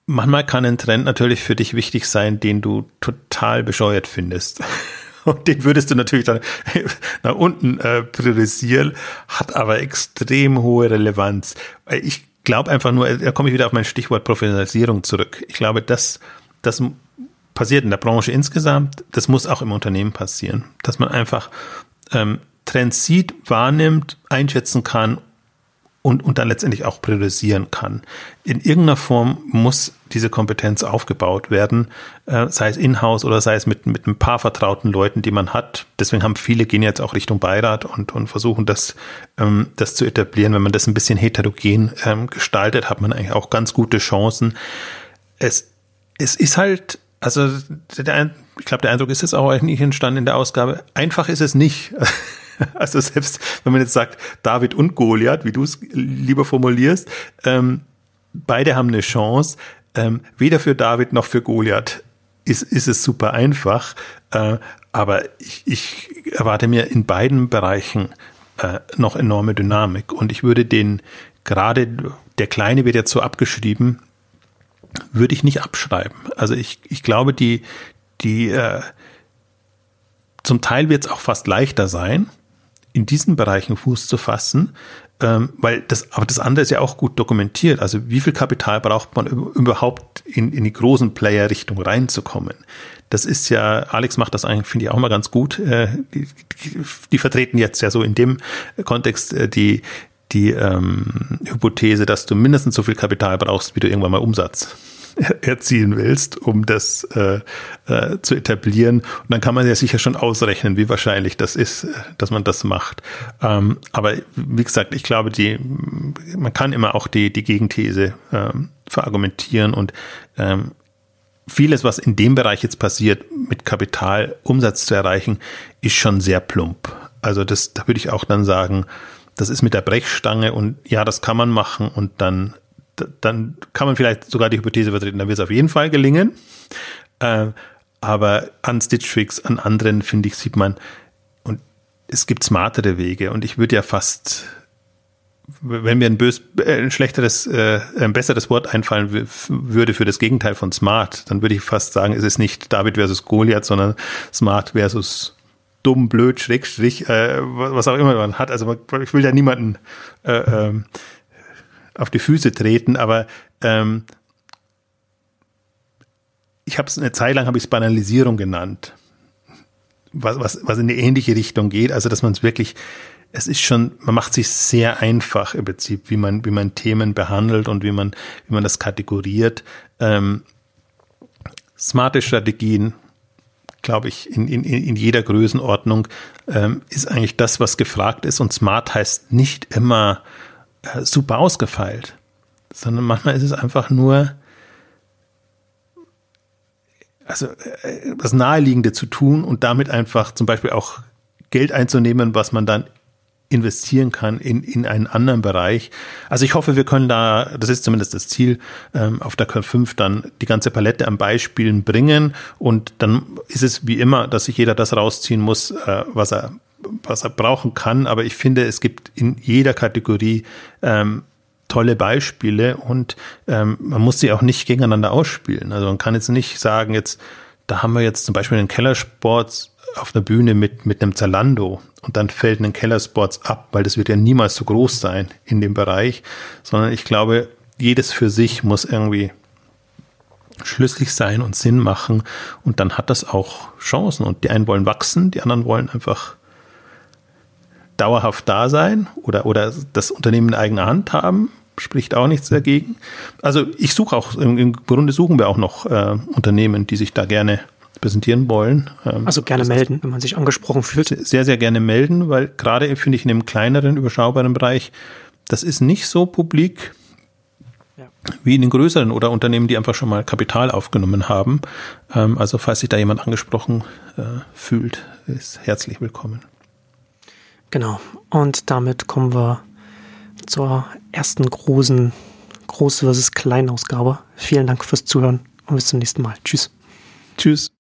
manchmal kann ein Trend natürlich für dich wichtig sein, den du total bescheuert findest. Und den würdest du natürlich dann nach unten äh, priorisieren, hat aber extrem hohe Relevanz. Ich glaube einfach nur, da komme ich wieder auf mein Stichwort Professionalisierung zurück. Ich glaube, das, das passiert in der Branche insgesamt, das muss auch im Unternehmen passieren, dass man einfach ähm, Trends sieht, wahrnimmt, einschätzen kann und, und dann letztendlich auch priorisieren kann. In irgendeiner Form muss diese Kompetenz aufgebaut werden, äh, sei es in-house oder sei es mit, mit ein paar vertrauten Leuten, die man hat. Deswegen haben viele gehen jetzt auch Richtung Beirat und, und versuchen das, ähm, das zu etablieren. Wenn man das ein bisschen heterogen ähm, gestaltet, hat man eigentlich auch ganz gute Chancen. Es, es ist halt also der, ich glaube, der Eindruck ist jetzt auch nicht entstanden in der Ausgabe. Einfach ist es nicht. Also selbst wenn man jetzt sagt, David und Goliath, wie du es lieber formulierst, ähm, beide haben eine Chance. Ähm, weder für David noch für Goliath ist, ist es super einfach. Äh, aber ich, ich erwarte mir in beiden Bereichen äh, noch enorme Dynamik. Und ich würde den, gerade der Kleine wird jetzt so abgeschrieben, würde ich nicht abschreiben. Also ich, ich glaube, die, die äh, zum Teil wird es auch fast leichter sein, in diesen Bereichen Fuß zu fassen, ähm, weil das, aber das andere ist ja auch gut dokumentiert. Also wie viel Kapital braucht man überhaupt in, in die großen Player-Richtung reinzukommen? Das ist ja, Alex macht das eigentlich, finde ich auch mal ganz gut. Äh, die, die, vertreten jetzt ja so in dem Kontext äh, die, die ähm, Hypothese, dass du mindestens so viel Kapital brauchst, wie du irgendwann mal Umsatz erzielen willst, um das äh, äh, zu etablieren. Und dann kann man ja sicher schon ausrechnen, wie wahrscheinlich das ist, dass man das macht. Ähm, aber wie gesagt, ich glaube, die, man kann immer auch die, die Gegenthese ähm, verargumentieren und ähm, vieles, was in dem Bereich jetzt passiert, mit Kapital Umsatz zu erreichen, ist schon sehr plump. Also das, da würde ich auch dann sagen, das ist mit der Brechstange und ja, das kann man machen und dann, dann kann man vielleicht sogar die Hypothese vertreten, dann wird es auf jeden Fall gelingen. Äh, aber an Stitch Fix, an anderen, finde ich, sieht man, und es gibt smartere Wege und ich würde ja fast, wenn mir ein, bös, äh, ein schlechteres, äh, ein besseres Wort einfallen würde für das Gegenteil von smart, dann würde ich fast sagen, es ist nicht David versus Goliath, sondern smart versus dumm, blöd, Schrägstrich, äh, was auch immer man hat. Also ich will ja niemanden äh, ähm, auf die Füße treten, aber ähm, ich habe es eine Zeit lang habe ich es Banalisierung genannt, was, was, was in eine ähnliche Richtung geht, also dass man es wirklich es ist schon, man macht sich sehr einfach im Prinzip, wie man, wie man Themen behandelt und wie man, wie man das kategoriert. Ähm, smarte Strategien, glaube ich, in, in, in jeder Größenordnung ähm, ist eigentlich das, was gefragt ist. Und smart heißt nicht immer äh, super ausgefeilt, sondern manchmal ist es einfach nur, also äh, das Naheliegende zu tun und damit einfach zum Beispiel auch Geld einzunehmen, was man dann investieren kann in, in einen anderen Bereich. Also ich hoffe, wir können da, das ist zumindest das Ziel, ähm, auf der K5 dann die ganze Palette an Beispielen bringen und dann ist es wie immer, dass sich jeder das rausziehen muss, äh, was er was er brauchen kann. Aber ich finde, es gibt in jeder Kategorie ähm, tolle Beispiele und ähm, man muss sie auch nicht gegeneinander ausspielen. Also man kann jetzt nicht sagen, jetzt, da haben wir jetzt zum Beispiel den Kellersport auf einer Bühne mit, mit einem Zalando und dann fällt ein Kellersports ab, weil das wird ja niemals so groß sein in dem Bereich, sondern ich glaube, jedes für sich muss irgendwie schlüssig sein und Sinn machen und dann hat das auch Chancen und die einen wollen wachsen, die anderen wollen einfach dauerhaft da sein oder, oder das Unternehmen in eigener Hand haben, spricht auch nichts dagegen. Also ich suche auch, im, Grunde suchen wir auch noch äh, Unternehmen, die sich da gerne präsentieren wollen. Ähm, also gerne melden, wenn man sich angesprochen fühlt. Sehr, sehr gerne melden, weil gerade finde ich in einem kleineren, überschaubaren Bereich, das ist nicht so publik ja. wie in den größeren oder Unternehmen, die einfach schon mal Kapital aufgenommen haben. Ähm, also falls sich da jemand angesprochen äh, fühlt, ist herzlich willkommen. Genau. Und damit kommen wir zur ersten großen Groß- versus Kleinausgabe. Vielen Dank fürs Zuhören und bis zum nächsten Mal. Tschüss. Tschüss.